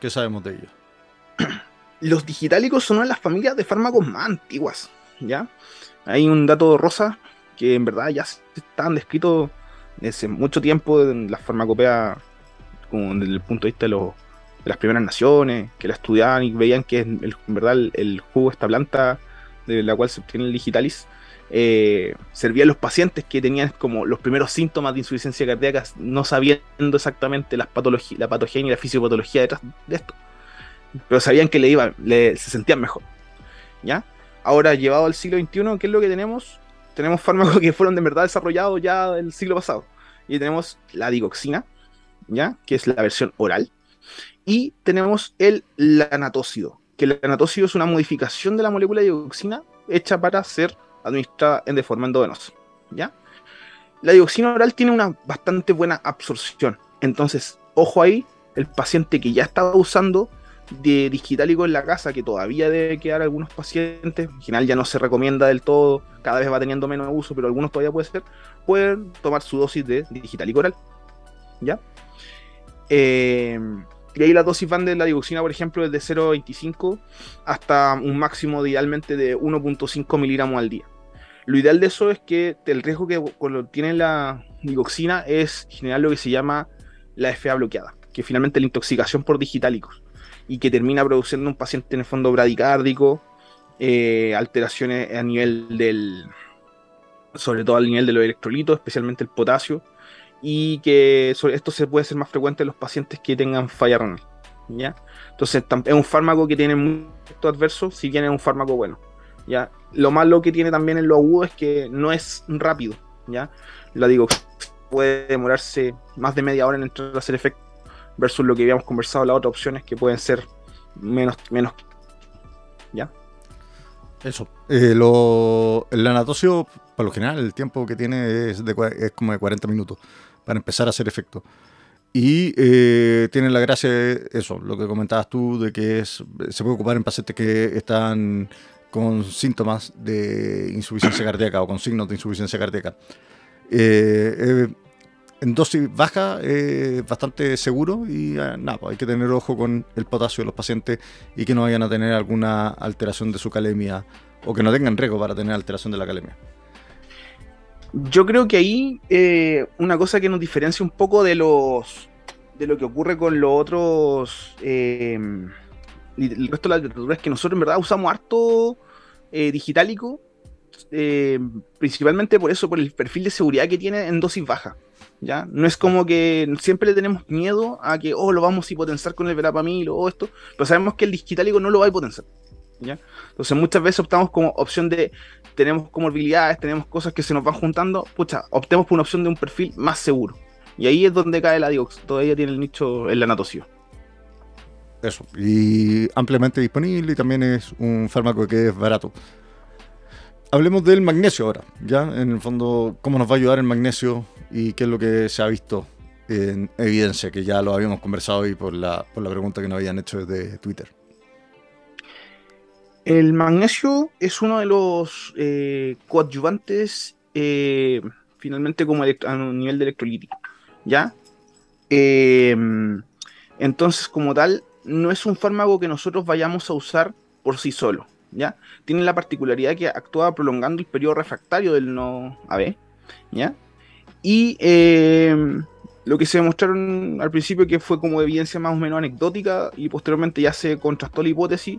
¿Qué sabemos de ellos? Los digitálicos son una de las familias de fármacos más antiguas, ¿ya? Hay un dato rosa que en verdad ya están descritos desde mucho tiempo en la farmacopea, como desde el punto de vista de, las primeras naciones, que la estudiaban y veían que en verdad el, jugo de esta planta de la cual se obtiene el digitalis eh, servía a los pacientes que tenían como los primeros síntomas de insuficiencia cardíaca, no sabiendo exactamente las la patogenia y la fisiopatología detrás de esto. Pero sabían que le iba, se sentían mejor. ¿Ya? Ahora, llevado al siglo XXI, ¿qué es lo que tenemos? Tenemos fármacos que fueron de verdad desarrollados ya el siglo pasado. Y tenemos la digoxina, ¿ya? Que es la versión oral. Y tenemos el lanatócido, que el lanatócido es una modificación de la molécula de digoxina hecha para ser administrada en de forma endovenosa. ¿ya? La dioxina oral tiene una bastante buena absorción. Entonces, ojo ahí, el paciente que ya estaba usando de digitálico en la casa, que todavía debe quedar algunos pacientes, en general ya no se recomienda del todo, cada vez va teniendo menos uso, pero algunos todavía puede ser, pueden tomar su dosis de digitálico oral. ¿Ya? Eh, y ahí las dosis van de la dioxina, por ejemplo, desde 0,25 hasta un máximo idealmente de 1,5 miligramos al día. Lo ideal de eso es que el riesgo que tiene la digoxina es generar lo que se llama la FA bloqueada, que es finalmente la intoxicación por digitálicos y que termina produciendo un paciente en el fondo bradicárdico, eh, alteraciones a nivel del, sobre todo al nivel de los electrolitos, especialmente el potasio, y que esto se puede ser más frecuente en los pacientes que tengan falla renal. ¿ya? Entonces es un fármaco que tiene mucho adverso, si bien es un fármaco bueno. ¿ya? Lo malo que tiene también en lo agudo es que no es rápido. ¿ya? La digo, puede demorarse más de media hora en entrar a hacer efecto versus lo que habíamos conversado las otras opciones que pueden ser menos, menos ¿ya? Eso. Eh, lo, el anatocio, por lo general, el tiempo que tiene es, de, es como de 40 minutos para empezar a hacer efecto. Y eh, tiene la gracia de eso, lo que comentabas tú, de que es, se puede ocupar en pacientes que están con síntomas de insuficiencia cardíaca o con signos de insuficiencia cardíaca. Eh, eh, en dosis baja es bastante seguro y nada, pues hay que tener ojo con el potasio de los pacientes y que no vayan a tener alguna alteración de su calemia o que no tengan riesgo para tener alteración de la calemia. Yo creo que ahí eh, una cosa que nos diferencia un poco de los de lo que ocurre con los otros eh, el resto de las literaturas es que nosotros en verdad usamos harto eh, digitálico principalmente por eso por el perfil de seguridad que tiene en dosis baja ya no es como que siempre le tenemos miedo a que oh lo vamos a hipotenciar con el verapamil o esto pero sabemos que el digitálico no lo va a hipotenciar ¿ya? Entonces muchas veces optamos como opción de tenemos comorbilidades, tenemos cosas que se nos van juntando, pucha, optemos por una opción de un perfil más seguro. Y ahí es donde cae la Diox, todavía tiene el nicho en la. Eso, y ampliamente disponible y también es un fármaco que es barato. Hablemos del magnesio ahora, ya en el fondo, cómo nos va a ayudar el magnesio y qué es lo que se ha visto en evidencia, que ya lo habíamos conversado hoy por la, por la pregunta que nos habían hecho desde Twitter. El magnesio es uno de los eh, coadyuvantes eh, finalmente como a nivel de electrolítico, ¿ya? Em, entonces, como tal, no es un fármaco que nosotros vayamos a usar por sí solo, ¿ya? Tiene la particularidad que actúa prolongando el periodo refractario del no AB, ¿ya? Y em, lo que se demostraron al principio que fue como evidencia más o menos anecdótica y posteriormente ya se contrastó la hipótesis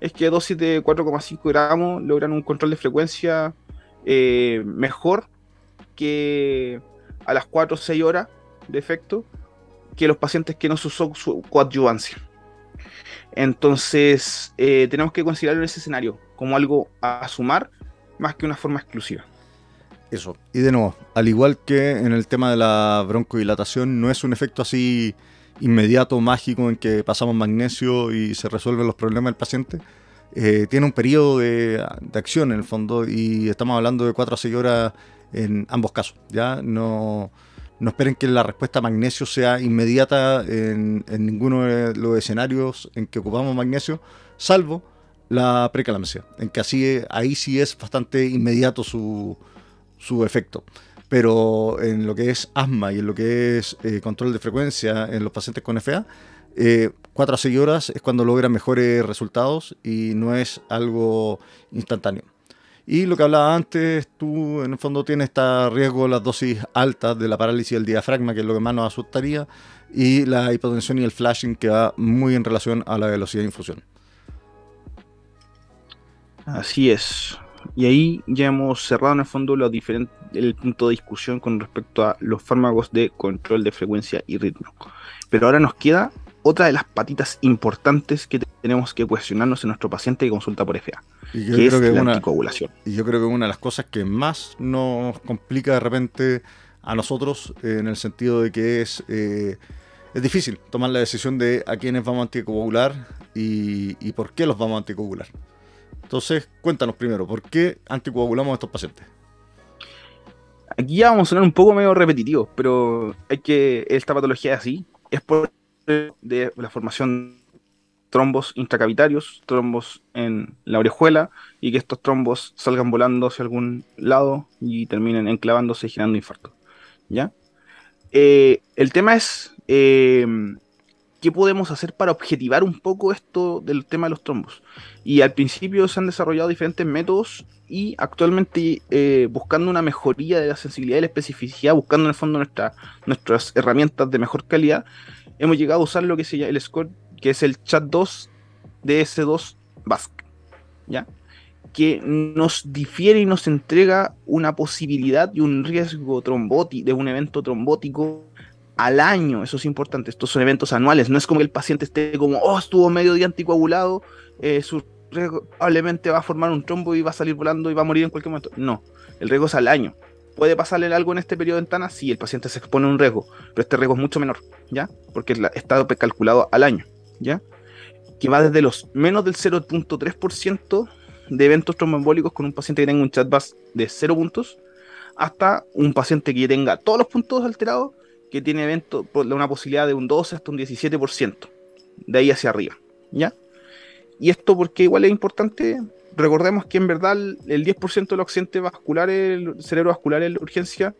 es que dosis de 4,5 gramos logran un control de frecuencia eh, mejor que a las 4 o 6 horas de efecto que los pacientes que no se usó su coadyuvancia. Entonces, eh, tenemos que considerarlo en ese escenario como algo a sumar más que una forma exclusiva. Eso. Y de nuevo, al igual que en el tema de la broncodilatación, no es un efecto así inmediato, mágico, en que pasamos magnesio y se resuelven los problemas del paciente, eh, tiene un periodo de, acción en el fondo y estamos hablando de 4 a 6 horas en ambos casos. ¿ya? No, no esperen que la respuesta magnesio sea inmediata en, ninguno de los escenarios en que ocupamos magnesio, salvo la precalancia, en que así, ahí sí es bastante inmediato su, su efecto pero en lo que es asma y en lo que es eh, control de frecuencia en los pacientes con FA, eh, 4 a 6 horas es cuando logran mejores resultados y no es algo instantáneo. Y lo que hablaba antes, tú en el fondo tienes este riesgo las dosis altas de la parálisis del diafragma, que es lo que más nos asustaría, y la hipotensión y el flashing, que va muy en relación a la velocidad de infusión. Así es. Y ahí ya hemos cerrado en el fondo lo el punto de discusión con respecto a los fármacos de control de frecuencia y ritmo. Pero ahora nos queda otra de las patitas importantes que tenemos que cuestionarnos en nuestro paciente que consulta por FA, que es la anticoagulación. Y yo creo que una de las cosas que más nos complica de repente a nosotros, eh, en el sentido de que es, eh, es difícil tomar la decisión de a quiénes vamos a anticoagular y, y por qué los vamos a anticoagular. Entonces, cuéntanos primero, ¿por qué anticoagulamos a estos pacientes? Aquí ya vamos a sonar un poco medio repetitivos, pero hay que. Esta patología es así. Es por de la formación trombos intracavitarios, trombos en la orejuela, y que estos trombos salgan volando hacia algún lado y terminen enclavándose y generando infarto. ¿Ya? Eh, el tema es eh, qué podemos hacer para objetivar un poco esto del tema de los trombos. Y al principio se han desarrollado diferentes métodos y actualmente eh, buscando una mejoría de la sensibilidad y la especificidad, buscando en el fondo nuestras herramientas de mejor calidad, hemos llegado a usar lo que se llama el score, que es el chat 2 de S2 BASC, ¿ya? que nos difiere y nos entrega una posibilidad y un riesgo trombótico de un evento trombótico al año, eso es importante, estos son eventos anuales, no es como que el paciente esté como, oh, estuvo medio día anticoagulado, eh, probablemente va a formar un trombo y va a salir volando y va a morir en cualquier momento. No, el riesgo es al año. ¿Puede pasarle algo en este periodo de ventana? Sí, el paciente se expone a un riesgo, pero este riesgo es mucho menor, ¿ya? Porque está calculado al año, ¿ya? Que va desde los menos del 0.3% de eventos tromboembólicos con un paciente que tenga un chat bus de 0 puntos, hasta un paciente que tenga todos los puntos alterados, que tiene eventos, una posibilidad de un 12 hasta un 17%, de ahí hacia arriba, ¿ya? Y esto porque igual es importante recordemos que en verdad el 10% de los accidentes vasculares, cerebrovasculares en urgencia,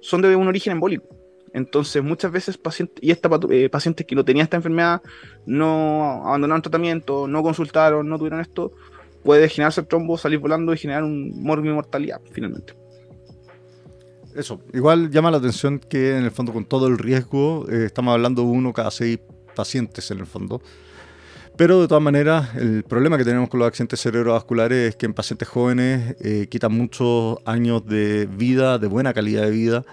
son de un origen embólico. Entonces, muchas veces pacientes, y esta, eh, pacientes que no tenían esta enfermedad, no abandonaron tratamiento, no consultaron, no tuvieron esto, puede generarse el trombo, salir volando y generar un morbi mortalidad, finalmente. Eso, igual llama la atención que en el fondo con todo el riesgo, eh, estamos hablando de uno cada seis pacientes en el fondo. Pero de todas maneras, el problema que tenemos con los accidentes cerebrovasculares es que en pacientes jóvenes eh, quitan muchos años de vida, de buena calidad de vida,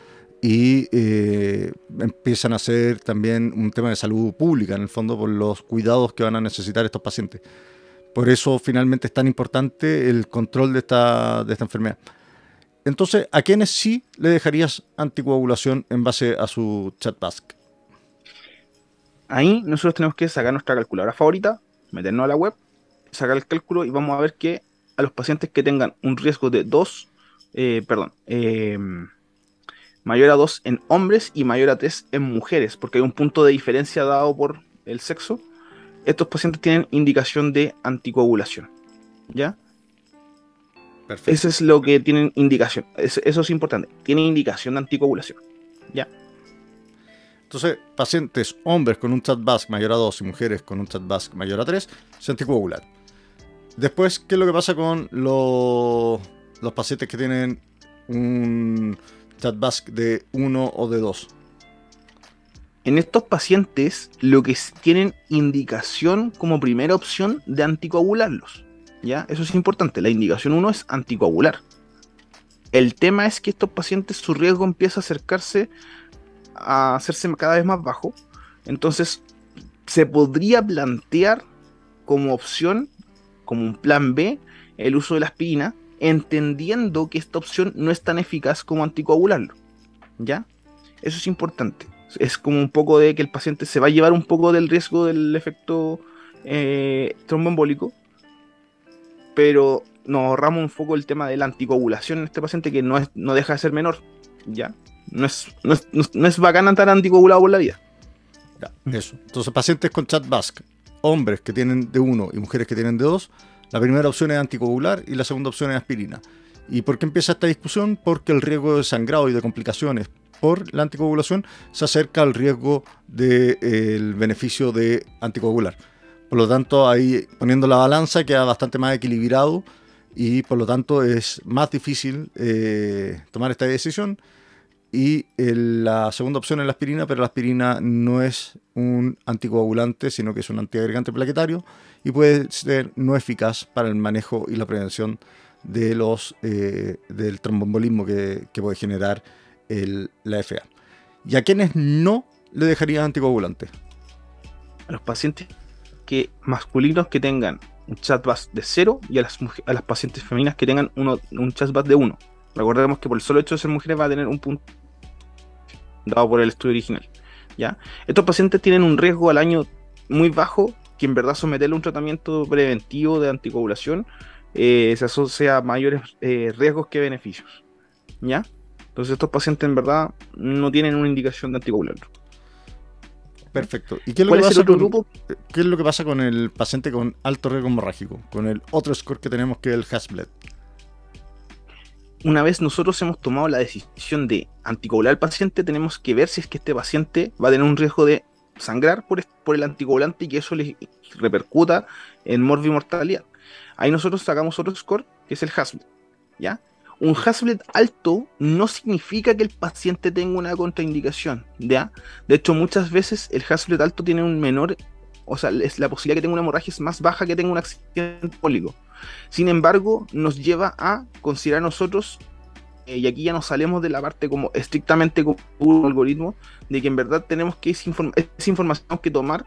y eh, empiezan a ser también un tema de salud pública, en el fondo, por los cuidados que van a necesitar estos pacientes. Por eso finalmente es tan importante el control de esta, de esta enfermedad. Entonces, ¿a quiénes sí le dejarías anticoagulación en base a su chat ahí nosotros tenemos que sacar nuestra calculadora favorita, meternos a la web, sacar el cálculo y vamos a ver que a los pacientes que tengan un riesgo de 2, eh, perdón, em, mayor a 2 en hombres y mayor a 3 en mujeres, porque hay un punto de diferencia dado por el sexo, estos pacientes tienen indicación de anticoagulación. ¿Ya? Perfecto. Eso es lo que tienen indicación. Eso, es importante. Tienen indicación de anticoagulación. ¿Ya? Entonces, pacientes hombres con un chat BASC mayor a 2 y mujeres con un chat BASC mayor a 3 se anticoagulan. Después, ¿qué es lo que pasa con los, los pacientes que tienen un chat BASC de 1 o de 2? En estos pacientes, lo que tienen indicación como primera opción de anticoagularlos. ¿Ya? Eso es importante. La indicación 1 es anticoagular. El tema es que estos pacientes, su riesgo empieza a acercarse a hacerse cada vez más bajo. Entonces, se podría plantear como opción, como un plan B, el uso de la aspirina, entendiendo que esta opción no es tan eficaz como anticoagularlo. ¿Ya? Eso es importante. Es como un poco de que el paciente se va a llevar un poco del riesgo del efecto eh, tromboembólico, pero nos ahorramos un poco el tema de la anticoagulación en este paciente que no, es, no deja de ser menor. ¿Ya? no es, no es, no es bacán estar anticoagulado por la vida. eso. Entonces, pacientes con chat BASC, hombres que tienen de uno y mujeres que tienen de dos, la primera opción es anticoagular y la segunda opción es aspirina. ¿Y por qué empieza esta discusión? Porque el riesgo de sangrado y de complicaciones por la anticoagulación se acerca al riesgo del de, beneficio de anticoagular. Por lo tanto, ahí poniendo la balanza queda bastante más equilibrado y por lo tanto es más difícil eh, tomar esta decisión y la segunda opción es la aspirina, pero la aspirina no es un anticoagulante, sino que es un antiagregante plaquetario y puede ser no eficaz para el manejo y la prevención de los, eh, del trombombolismo que, puede generar la FA. ¿Y a quienes no le dejaría anticoagulante? A los pacientes que, masculinos que tengan un chat de 0 y a las, a las pacientes femeninas que tengan uno, un chat de 1. Recordemos que por el solo hecho de ser mujeres va a tener un punto dado por el estudio original. ¿ya? Estos pacientes tienen un riesgo al año muy bajo, que en verdad someterle a un tratamiento preventivo de anticoagulación eh, se asocia a mayores eh, riesgos que beneficios. ¿Ya? Entonces estos pacientes en verdad no tienen una indicación de anticoagulante. Perfecto. ¿Y qué es, lo que pasa con, grupo? qué es lo que pasa con el paciente con alto riesgo hemorrágico? Con el otro score que tenemos que es el Hasbled. Una vez nosotros hemos tomado la decisión de anticoagular al paciente, tenemos que ver si es que este paciente va a tener un riesgo de sangrar por, por el anticoagulante y que eso le repercuta en morbimortalidad. Ahí nosotros sacamos otro score, que es el Hasbled. ¿Ya? Un Hasbled alto no significa que el paciente tenga una contraindicación. ¿ya? De hecho, muchas veces el Hasbled alto tiene un menor, o sea, es la posibilidad que tenga una hemorragia es más baja que tenga un accidente pólico. Sin embargo, nos lleva a considerar nosotros, eh, y aquí ya nos salimos de la parte como estrictamente como un algoritmo, de que en verdad tenemos que esa, información que tomar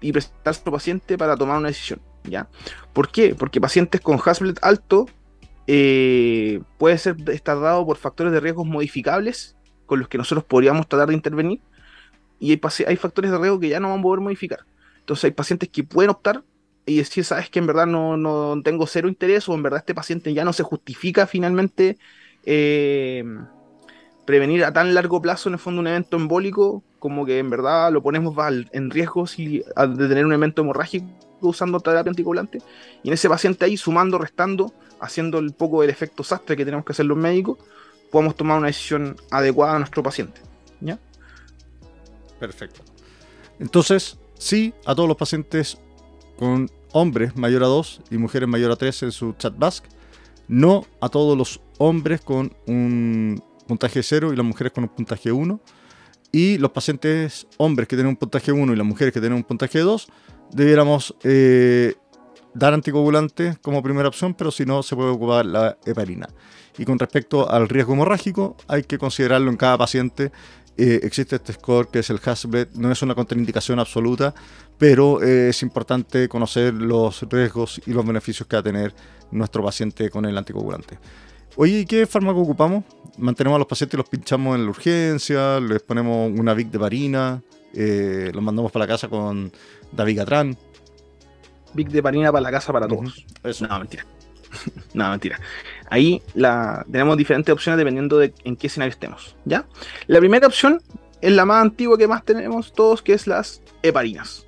y presentar a nuestro paciente para tomar una decisión. ¿ya? ¿Por qué? Porque pacientes con Hasbled alto eh, puede ser dado por factores de riesgos modificables con los que nosotros podríamos tratar de intervenir y hay, hay factores de riesgo que ya no van a poder modificar. Entonces hay pacientes que pueden optar y decir, sabes que en verdad no, no, tengo cero interés o en verdad este paciente ya no se justifica finalmente eh, prevenir a tan largo plazo en el fondo un evento embólico como que en verdad lo ponemos en riesgo si, de tener un evento hemorrágico usando terapia anticoagulante y en ese paciente ahí sumando, restando haciendo el poco del efecto sastre que tenemos que hacer los médicos, podamos tomar una decisión adecuada a nuestro paciente. ¿Ya? Perfecto. Entonces, sí, a todos los pacientes con hombres mayor a 2 y mujeres mayor a 3 en su chat bask. No a todos los hombres con un puntaje 0 y las mujeres con un puntaje 1. Y los pacientes hombres que tienen un puntaje 1 y las mujeres que tienen un puntaje 2, debiéramos eh, dar anticoagulante como primera opción, pero si no, se puede ocupar la heparina. Y con respecto al riesgo hemorrágico, hay que considerarlo en cada paciente. Eh, existe este score que es el Hasbled, no es una contraindicación absoluta, pero eh, es importante conocer los riesgos y los beneficios que va a tener nuestro paciente con el anticoagulante. Oye, ¿y qué fármaco ocupamos? Mantenemos a los pacientes los pinchamos en la urgencia, les ponemos una VIC de varina, eh, los mandamos para la casa con Davigatran. Big de Parina para la casa para todos. No, mentira. no, mentira. Ahí la, tenemos diferentes opciones dependiendo de en qué escenario estemos. ¿ya? La primera opción es la más antigua que más tenemos todos, que es las heparinas.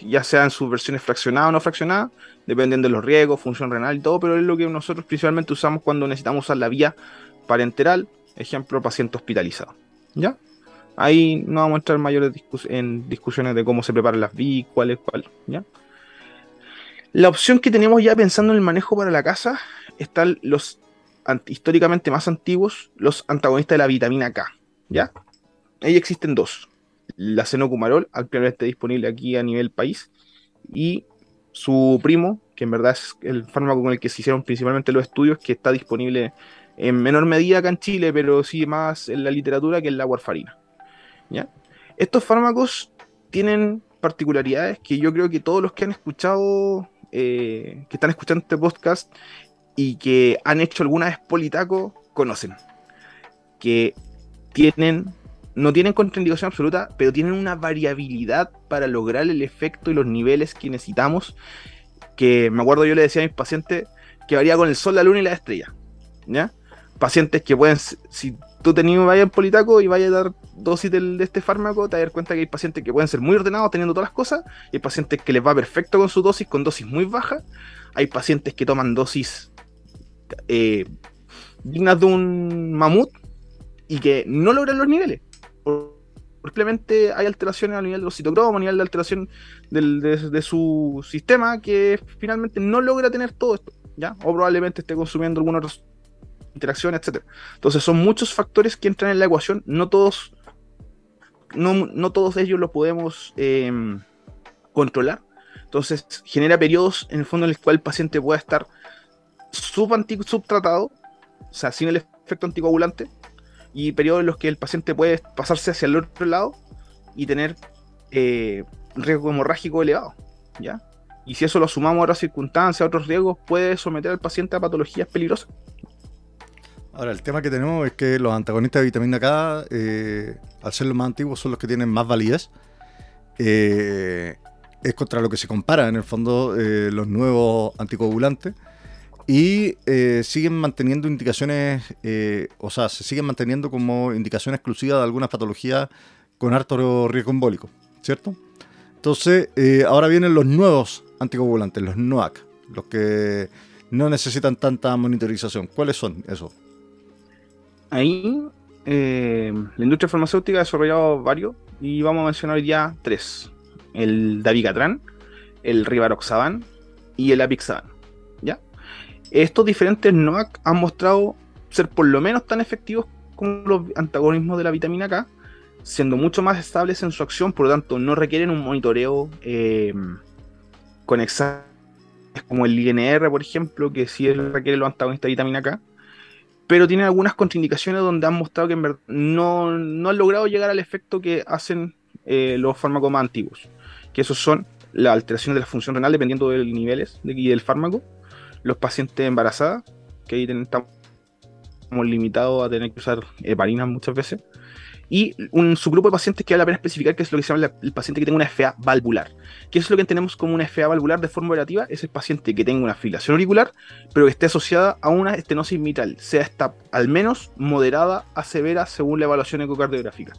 Ya sean sus versiones fraccionadas o no fraccionadas, dependiendo de los riesgos, función renal y todo, pero es lo que nosotros principalmente usamos cuando necesitamos usar la vía parenteral, ejemplo, paciente hospitalizado. ¿Ya? Ahí no vamos a entrar mayores en discusiones de cómo se preparan las VIC, cuál es cuál. ¿Ya? La opción que tenemos ya pensando en el manejo para la casa están los históricamente más antiguos, los antagonistas de la vitamina K. ¿Ya? Ahí existen dos. La senocumarol, actualmente disponible aquí a nivel país, y su primo, que en verdad es el fármaco con el que se hicieron principalmente los estudios, que está disponible en menor medida acá en Chile, pero sí más en la literatura, que es la warfarina. ¿Ya? Estos fármacos tienen particularidades que yo creo que todos los que han escuchado eh, que están escuchando este podcast y que han hecho alguna vez Politaco conocen. Que tienen, no tienen contraindicación absoluta, pero tienen una variabilidad para lograr el efecto y los niveles que necesitamos. Que me acuerdo yo le decía a mis pacientes que varía con el sol, la luna y la estrella. ¿Ya? Pacientes que pueden, si tú tenías vaya en Politaco y vaya a dar dosis de este fármaco, te vas a dar cuenta que hay pacientes que pueden ser muy ordenados teniendo todas las cosas, hay pacientes que les va perfecto con su dosis, con dosis muy baja, hay pacientes que toman dosis eh, dignas de un mamut y que no logran los niveles. Simplemente hay alteraciones a nivel de los citocromos, a nivel de alteración de, su sistema que finalmente no logra tener todo esto, ¿ya? O probablemente esté consumiendo algunos interacción, etc. Entonces son muchos factores que entran en la ecuación, no todos, no, todos ellos los podemos em, controlar. Entonces genera periodos en el fondo en el cual el paciente pueda estar subtratado, o sea, sin el efecto anticoagulante, y periodos en los que el paciente puede pasarse hacia el otro lado y tener eh, riesgo hemorrágico elevado, ¿ya? Y si eso lo sumamos a otras circunstancias, a otros riesgos, puede someter al paciente a patologías peligrosas. Ahora, el tema que tenemos es que los antagonistas de vitamina K, eh, al ser los más antiguos, son los que tienen más validez. Eh, es contra lo que se compara, en el fondo, eh, los nuevos anticoagulantes. Y siguen manteniendo indicaciones, o sea, se siguen manteniendo como indicación exclusiva de algunas patologías con alto riesgo embólico, ¿cierto? Entonces, ahora vienen los nuevos anticoagulantes, los NOAC, los que no necesitan tanta monitorización. ¿Cuáles son esos? Ahí eh, la industria farmacéutica ha desarrollado varios y vamos a mencionar ya tres. El Davigatran, el Rivaroxaban y el Apixaban. ¿ya? Estos diferentes NOAC han mostrado ser por lo menos tan efectivos como los antagonismos de la vitamina K, siendo mucho más estables en su acción, por lo tanto no requieren un monitoreo eh, con exámenes como el INR, por ejemplo, que sí requiere los antagonistas de vitamina K pero tienen algunas contraindicaciones donde han mostrado que no, no, han logrado llegar al efecto que hacen eh, los fármacos más antiguos, que esos son la alteración de la función renal dependiendo de los niveles de, del fármaco, los pacientes embarazadas, que ahí estamos limitados a tener que usar heparinas muchas veces, y un subgrupo de pacientes que vale la pena especificar que es lo que se llama el paciente que tenga una FA valvular. ¿Qué es lo que entendemos como una FA valvular de forma operativa? Es el paciente que tenga una fibrilación auricular, pero que esté asociada a una estenosis mitral, sea esta al menos moderada a severa según la evaluación ecocardiográfica.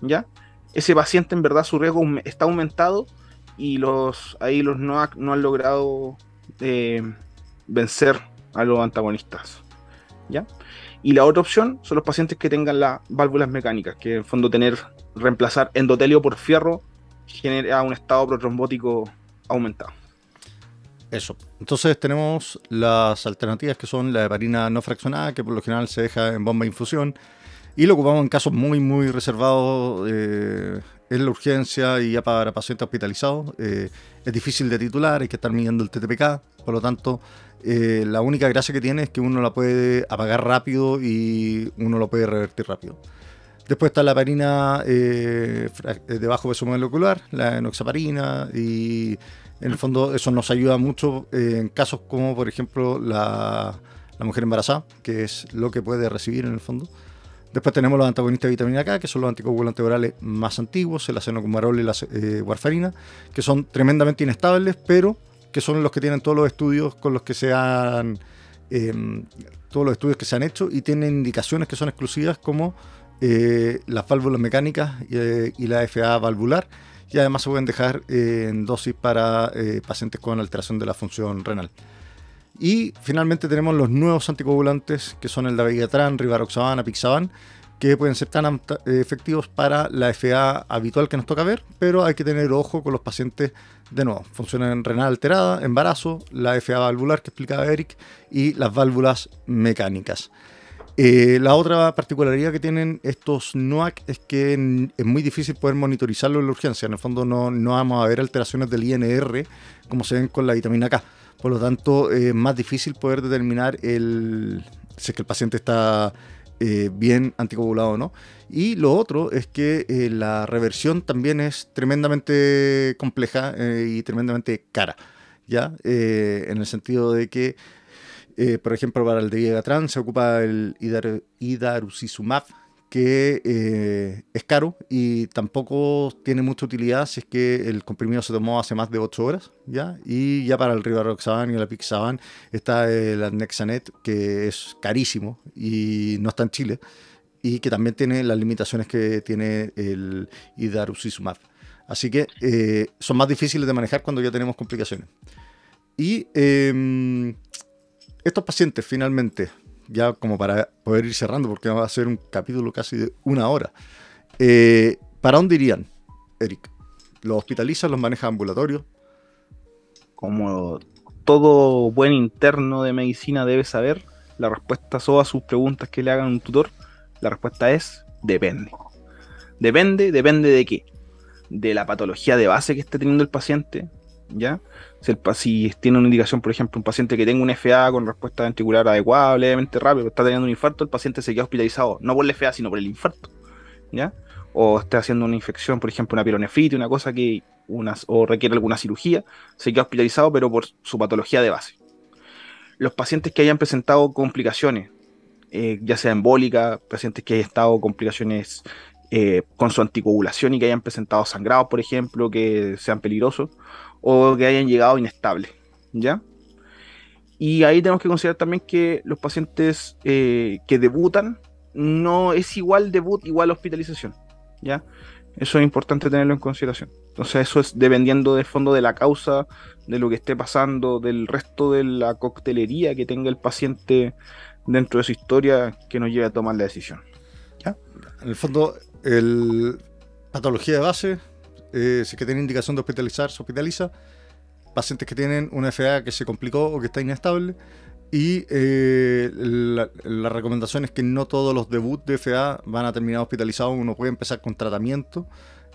¿Ya? Ese paciente en verdad su riesgo está aumentado y los ahí los NOAC no han logrado eh, vencer a los antagonistas. ¿Ya? Y la otra opción son los pacientes que tengan las válvulas mecánicas, que en el fondo tener, reemplazar endotelio por fierro genera un estado protrombótico aumentado. Eso. Entonces tenemos las alternativas que son la heparina no fraccionada, que por lo general se deja en bomba de infusión, y lo ocupamos en casos muy, muy reservados eh, en la urgencia y ya para pacientes hospitalizados. Eh, es difícil de titular, hay que estar midiendo el TTPK, por lo tanto eh, la única gracia que tiene es que uno la puede apagar rápido y uno lo puede revertir rápido. Después está la parina eh, eh, de bajo peso molecular, la enoxaparina, y en el fondo eso nos ayuda mucho en casos como, por ejemplo, la, mujer embarazada, que es lo que puede recibir en el fondo. Después tenemos los antagonistas de vitamina K, que son los anticoagulantes orales más antiguos, el acenocumarol y la warfarina, que son tremendamente inestables, pero que son los que tienen todos los estudios con los que se han em, todos los estudios que se han hecho y tienen indicaciones que son exclusivas como eh, las válvulas mecánicas eh, y la FA valvular y además se pueden dejar eh, en dosis para pacientes con alteración de la función renal. Y finalmente tenemos los nuevos anticoagulantes que son el dabigatran, rivaroxaban, apixaban, que pueden ser tan efectivos para la FA habitual que nos toca ver, pero hay que tener ojo con los pacientes de nuevo, función renal alterada, embarazo, la FA valvular que explicaba Eric y las válvulas mecánicas. Eh, la otra particularidad que tienen estos NOAC es que es muy difícil poder monitorizarlo en la urgencia. En el fondo no, no vamos a ver alteraciones del INR como se ven con la vitamina K. Por lo tanto, es más difícil poder determinar el, si es que el paciente está eh, bien anticoagulado o no. Y lo otro es que eh, la reversión también es tremendamente compleja eh, y tremendamente cara, ¿ya? en el sentido de que, por ejemplo, para el de trans se ocupa el idar idarucizumab, que eh, es caro y tampoco tiene mucha utilidad si es que el comprimido se tomó hace más de 8 horas, ¿ya? Y ya para el Rivaroxaban y el Apixaban está el Nexanet, que es carísimo y no está en Chile, y que también tiene las limitaciones que tiene el Idarucizumab. Así que eh, son más difíciles de manejar cuando ya tenemos complicaciones. Y em, estos pacientes finalmente ya como para poder ir cerrando, porque va a ser un capítulo casi de una hora. Eh, ¿Para dónde irían, Eric? ¿Los hospitalizan, los maneja ambulatorio? Como todo buen interno de medicina debe saber, la respuesta a todas sus preguntas que le hagan un tutor, la respuesta es depende. Depende, depende de qué? De la patología de base que esté teniendo el paciente, ¿ya? Si, tiene una indicación, por ejemplo, un paciente que tenga un FA con respuesta ventricular adecuada, levemente rápido, está teniendo un infarto, el paciente se queda hospitalizado, no por el FA, sino por el infarto, ¿ya? O está haciendo una infección, por ejemplo, una pielonefritis, una cosa que unas, o requiere alguna cirugía, se queda hospitalizado, pero por su patología de base. Los pacientes que hayan presentado complicaciones, eh, ya sea embólica, pacientes que hayan estado complicaciones eh, con su anticoagulación y que hayan presentado sangrados, por ejemplo, que sean peligrosos, o que hayan llegado inestables, ¿ya? Y ahí tenemos que considerar también que los pacientes eh, que debutan no es igual debut, igual hospitalización, ¿ya? Eso es importante tenerlo en consideración. Entonces eso es dependiendo del fondo de la causa, de lo que esté pasando, del resto de la coctelería que tenga el paciente dentro de su historia que nos lleve a tomar la decisión. ¿Ya? En el fondo, el patología de base, eh, si que tiene indicación de hospitalizar, se hospitaliza. Pacientes que tienen una FA que se complicó o que está inestable. Y eh, la, recomendación es que no todos los debuts de FA van a terminar hospitalizados. Uno puede empezar con tratamiento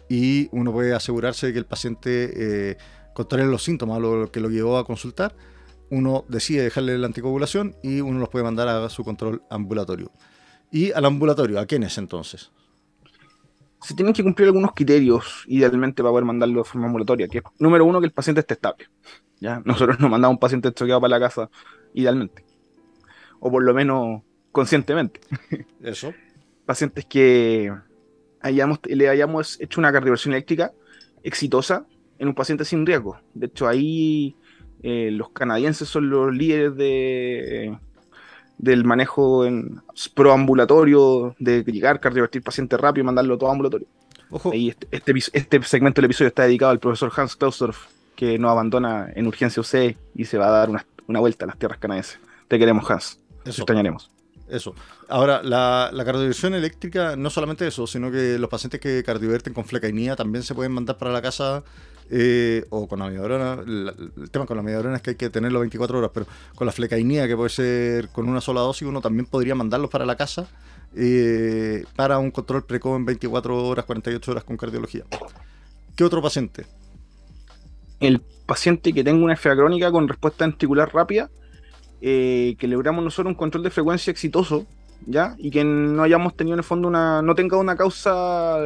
y uno puede asegurarse de que el paciente eh, controle los síntomas, lo que lo llevó a consultar. Uno decide dejarle la anticoagulación y uno los puede mandar a su control ambulatorio. ¿Y al ambulatorio? ¿A quiénes entonces? Se tienen que cumplir algunos criterios, idealmente, para poder mandarlo de forma ambulatoria. Que es, número uno, que el paciente esté estable. ¿ya? Nosotros no mandamos un paciente choqueado para la casa, idealmente. O por lo menos conscientemente. Eso. Pacientes que hayamos, le hayamos hecho una cardioversión eléctrica exitosa en un paciente sin riesgo. De hecho, ahí eh, los canadienses son los líderes de, del manejo en proambulatorio, de llegar, cardiovertir paciente rápido y mandarlo todo ambulatorio. Ojo. Este, este, este, segmento del episodio está dedicado al profesor Hans Klausdorff, que nos abandona en urgencia UC y se va a dar una, una vuelta a las tierras canadienses. Te queremos, Hans. Te extrañaremos. Eso. Ahora, la, la cardioversión eléctrica, no solamente eso, sino que los pacientes que cardioverten con flecainía también se pueden mandar para la casa eh, o con la amiodarona. El, tema con la amiodarona es que hay que tenerlo 24 horas, pero con la flecainía, que puede ser con una sola dosis, uno también podría mandarlos para la casa eh, para un control precoz en 24 horas, 48 horas con cardiología. ¿Qué otro paciente? El paciente que tenga una FA crónica con respuesta ventricular rápida eh, que logramos nosotros un control de frecuencia exitoso, ¿ya? Y que no hayamos tenido en el fondo una, no tenga una causa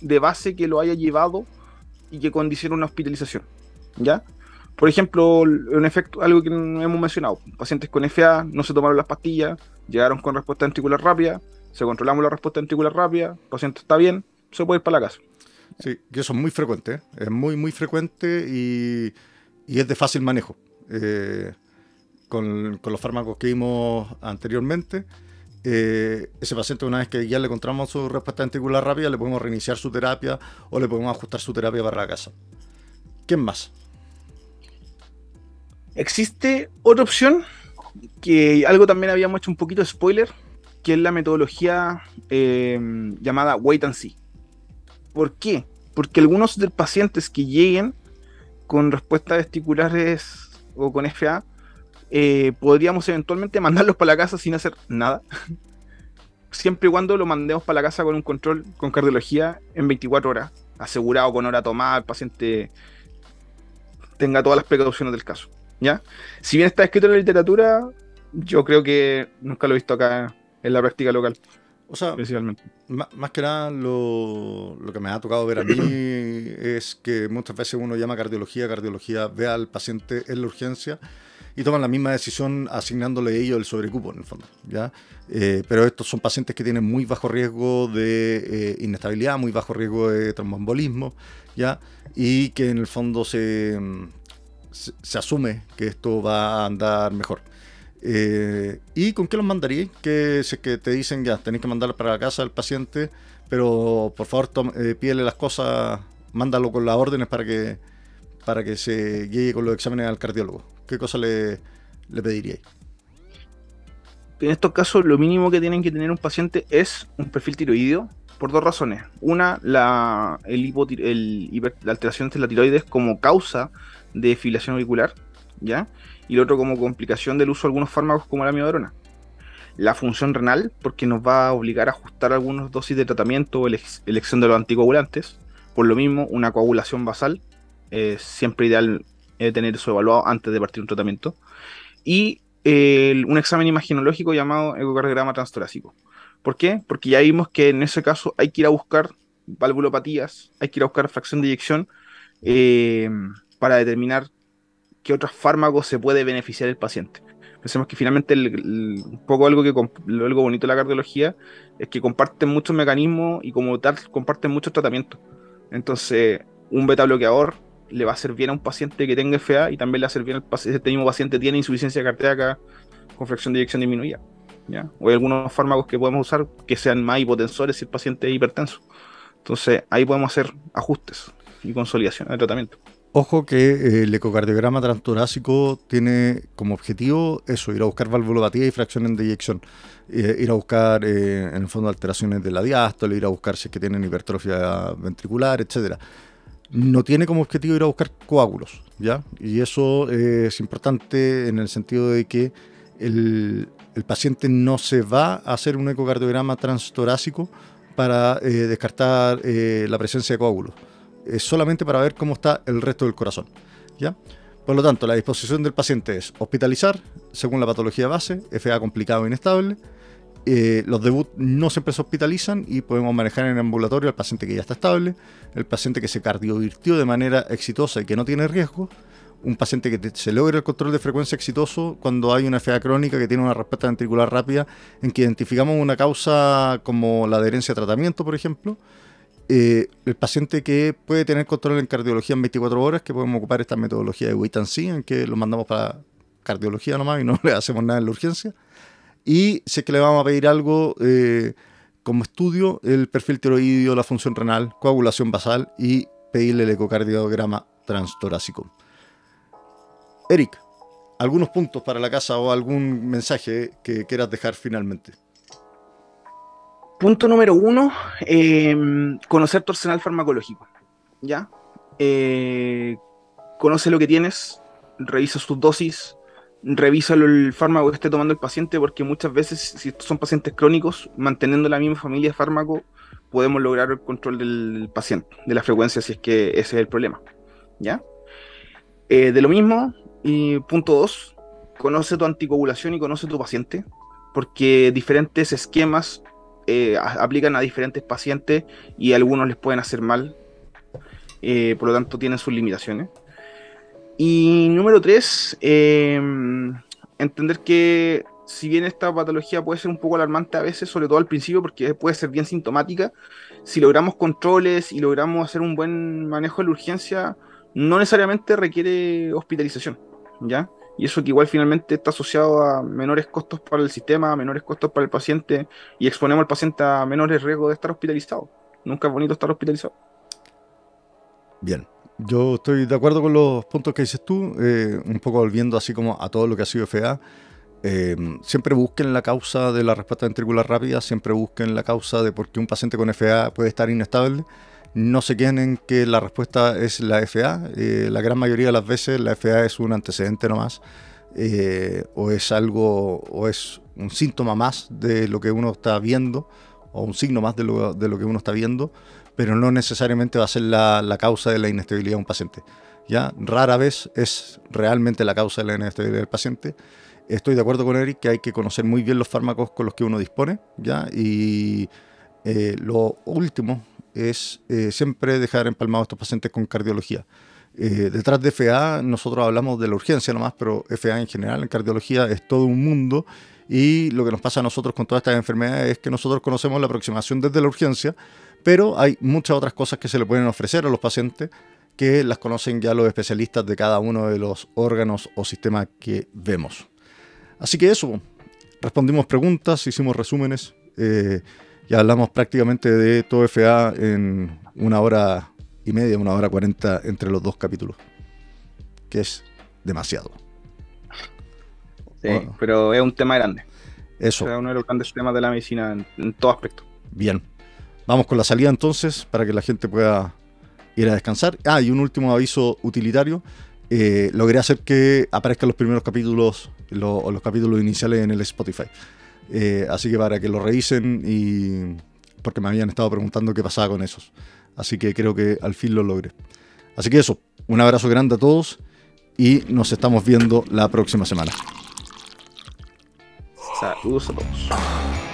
de base que lo haya llevado y que condicione una hospitalización, ¿ya? Por ejemplo, un efecto, algo que hemos mencionado, pacientes con FA no se tomaron las pastillas, llegaron con respuesta ventricular rápida, se controlamos la respuesta ventricular rápida, el paciente está bien, se puede ir para la casa. Sí, que eso es muy frecuente, ¿eh? es muy, muy frecuente y, y es de fácil manejo. Eh, con, los fármacos que vimos anteriormente. Eh, ese paciente, una vez que ya le encontramos su respuesta ventricular rápida, le podemos reiniciar su terapia o le podemos ajustar su terapia para la casa. ¿Quién más? Existe otra opción que algo también habíamos hecho un poquito de spoiler, que es la metodología eh, llamada wait and see. ¿Por qué? Porque algunos de los pacientes que lleguen con respuestas vesticulares o con FA eh, podríamos eventualmente mandarlos para la casa sin hacer nada. Siempre y cuando lo mandemos para la casa con un control con cardiología en 24 horas, asegurado con hora tomada, el paciente tenga todas las precauciones del caso. ¿ya? Si bien está escrito en la literatura, yo creo que nunca lo he visto acá en la práctica local. O sea, más, que nada lo, lo, que me ha tocado ver a mí es que muchas veces uno llama cardiología, cardiología ve al paciente en la urgencia y toman la misma decisión asignándole ellos el sobrecupo en el fondo. ¿ya? Eh, pero estos son pacientes que tienen muy bajo riesgo de eh, inestabilidad, muy bajo riesgo de tromboembolismo, ¿ya? y que en el fondo se, se, asume que esto va a andar mejor. Eh, ¿Y con qué los mandaríais? Que, que te dicen ya, tenéis que mandar para la casa del paciente, pero por favor pídele las cosas, mándalo con las órdenes para que, para que se llegue con los exámenes al cardiólogo. ¿Qué cosa le, le pediríais? En estos casos, lo mínimo que tienen que tener un paciente es un perfil tiroideo, por dos razones. Una, la, el la alteración de la tiroides como causa de fibrilación auricular, ¿ya? Y el otro como complicación del uso de algunos fármacos como la amiodarona. La función renal, porque nos va a obligar a ajustar algunas dosis de tratamiento o elección de los anticoagulantes. Por lo mismo, una coagulación basal es siempre ideal tener eso evaluado antes de partir un tratamiento. Y un examen imaginológico llamado ecocardiograma transtorácico. ¿Por qué? Porque ya vimos que en ese caso hay que ir a buscar valvulopatías, hay que ir a buscar fracción de eyección eh, para determinar qué otros fármacos se puede beneficiar el paciente. Pensemos que finalmente un poco algo, que, algo bonito de la cardiología es que comparten muchos mecanismos y como tal comparten muchos tratamientos. Entonces, un beta bloqueador le va a bien a un paciente que tenga FA y también le va a bien al paciente, este mismo paciente tiene insuficiencia cardíaca con fracción de eyección disminuida. ¿ya? O hay algunos fármacos que podemos usar que sean más hipotensores si el paciente es hipertenso. Entonces ahí podemos hacer ajustes y consolidación de tratamiento. Ojo que eh, el ecocardiograma transtorácico tiene como objetivo eso, ir a buscar valvulopatía y fracciones de eyección. Eh, ir a buscar, eh, en el fondo, alteraciones de la diástole, ir a buscar si es que tienen hipertrofia ventricular, etcétera no tiene como objetivo ir a buscar coágulos, ¿ya? Y eso es importante en el sentido de que el, paciente no se va a hacer un ecocardiograma transtorácico para eh, descartar eh, la presencia de coágulos. Es solamente para ver cómo está el resto del corazón, ¿ya? Por lo tanto, la disposición del paciente es hospitalizar, según la patología base, FA complicado e inestable, eh, los debut no siempre se hospitalizan y podemos manejar en el ambulatorio al paciente que ya está estable, el paciente que se cardiovirtió de manera exitosa y que no tiene riesgo, un paciente que se logra el control de frecuencia exitoso cuando hay una FA crónica que tiene una respuesta ventricular rápida en que identificamos una causa como la adherencia a tratamiento, por ejemplo. Eh, el paciente que puede tener control en cardiología en 24 horas, que podemos ocupar esta metodología de wait and see, en que lo mandamos para cardiología nomás y no le hacemos nada en la urgencia. Y es que le vamos a pedir algo eh, como estudio, el perfil tiroideo, la función renal, coagulación basal y pedirle el ecocardiograma transtorácico. Eric, ¿algunos puntos para la casa o algún mensaje que quieras dejar finalmente? Punto número uno, em, conocer tu arsenal farmacológico. ¿Ya? Eh, conoce lo que tienes, revisa sus dosis, revisa el fármaco que esté tomando el paciente, porque muchas veces, si son pacientes crónicos, manteniendo la misma familia de fármaco, podemos lograr el control del paciente, de la frecuencia, si es que ese es el problema. ¿Ya? Eh, de lo mismo, y punto dos, conoce tu anticoagulación y conoce tu paciente, porque diferentes esquemas eh, aplican a diferentes pacientes y algunos les pueden hacer mal, eh, por lo tanto tienen sus limitaciones. Y número tres, em, entender que si bien esta patología puede ser un poco alarmante a veces, sobre todo al principio, porque puede ser bien sintomática, si logramos controles y logramos hacer un buen manejo de la urgencia, no necesariamente requiere hospitalización, ¿ya? Y eso que igual finalmente está asociado a menores costos para el sistema, a menores costos para el paciente, y exponemos al paciente a menores riesgos de estar hospitalizado. Nunca es bonito estar hospitalizado. Bien, yo estoy de acuerdo con los puntos que dices tú, eh, un poco volviendo así como a todo lo que ha sido FA. Eh, siempre busquen la causa de la respuesta ventricular rápida, siempre busquen la causa de por qué un paciente con FA puede estar inestable. No se queden en que la respuesta es la FA. Eh, la gran mayoría de las veces la FA es un antecedente nomás, o es algo, o es un síntoma más de lo que uno está viendo, o un signo más de lo, de lo que uno está viendo pero no necesariamente va a ser la, causa de la inestabilidad de un paciente. ¿ya? Rara vez es realmente la causa de la inestabilidad del paciente. Estoy de acuerdo con Eric que hay que conocer muy bien los fármacos con los que uno dispone, ¿ya? Y eh, lo último es eh, siempre dejar empalmados a estos pacientes con cardiología. Eh, detrás de FA nosotros hablamos de la urgencia nomás, pero FA en general en cardiología es todo un mundo y lo que nos pasa a nosotros con todas estas enfermedades es que nosotros conocemos la aproximación desde la urgencia, pero hay muchas otras cosas que se le pueden ofrecer a los pacientes que las conocen ya los especialistas de cada uno de los órganos o sistemas que vemos. Así que eso, respondimos preguntas, hicimos resúmenes eh, y hablamos prácticamente de todo FA en una hora y media, una hora cuarenta entre los dos capítulos, que es demasiado. Sí, pero es un tema grande. Eso. Es uno de los grandes temas de la medicina en, en todo aspecto. Bien. Vamos con la salida entonces para que la gente pueda ir a descansar. Ah, y un último aviso utilitario. Eh, logré hacer que aparezcan los primeros capítulos o los capítulos iniciales en el Spotify. Eh, así que para que lo revisen y porque me habían estado preguntando qué pasaba con esos. Así que creo que al fin lo logré. Así que eso, un abrazo grande a todos y nos estamos viendo la próxima semana. Saludos a todos.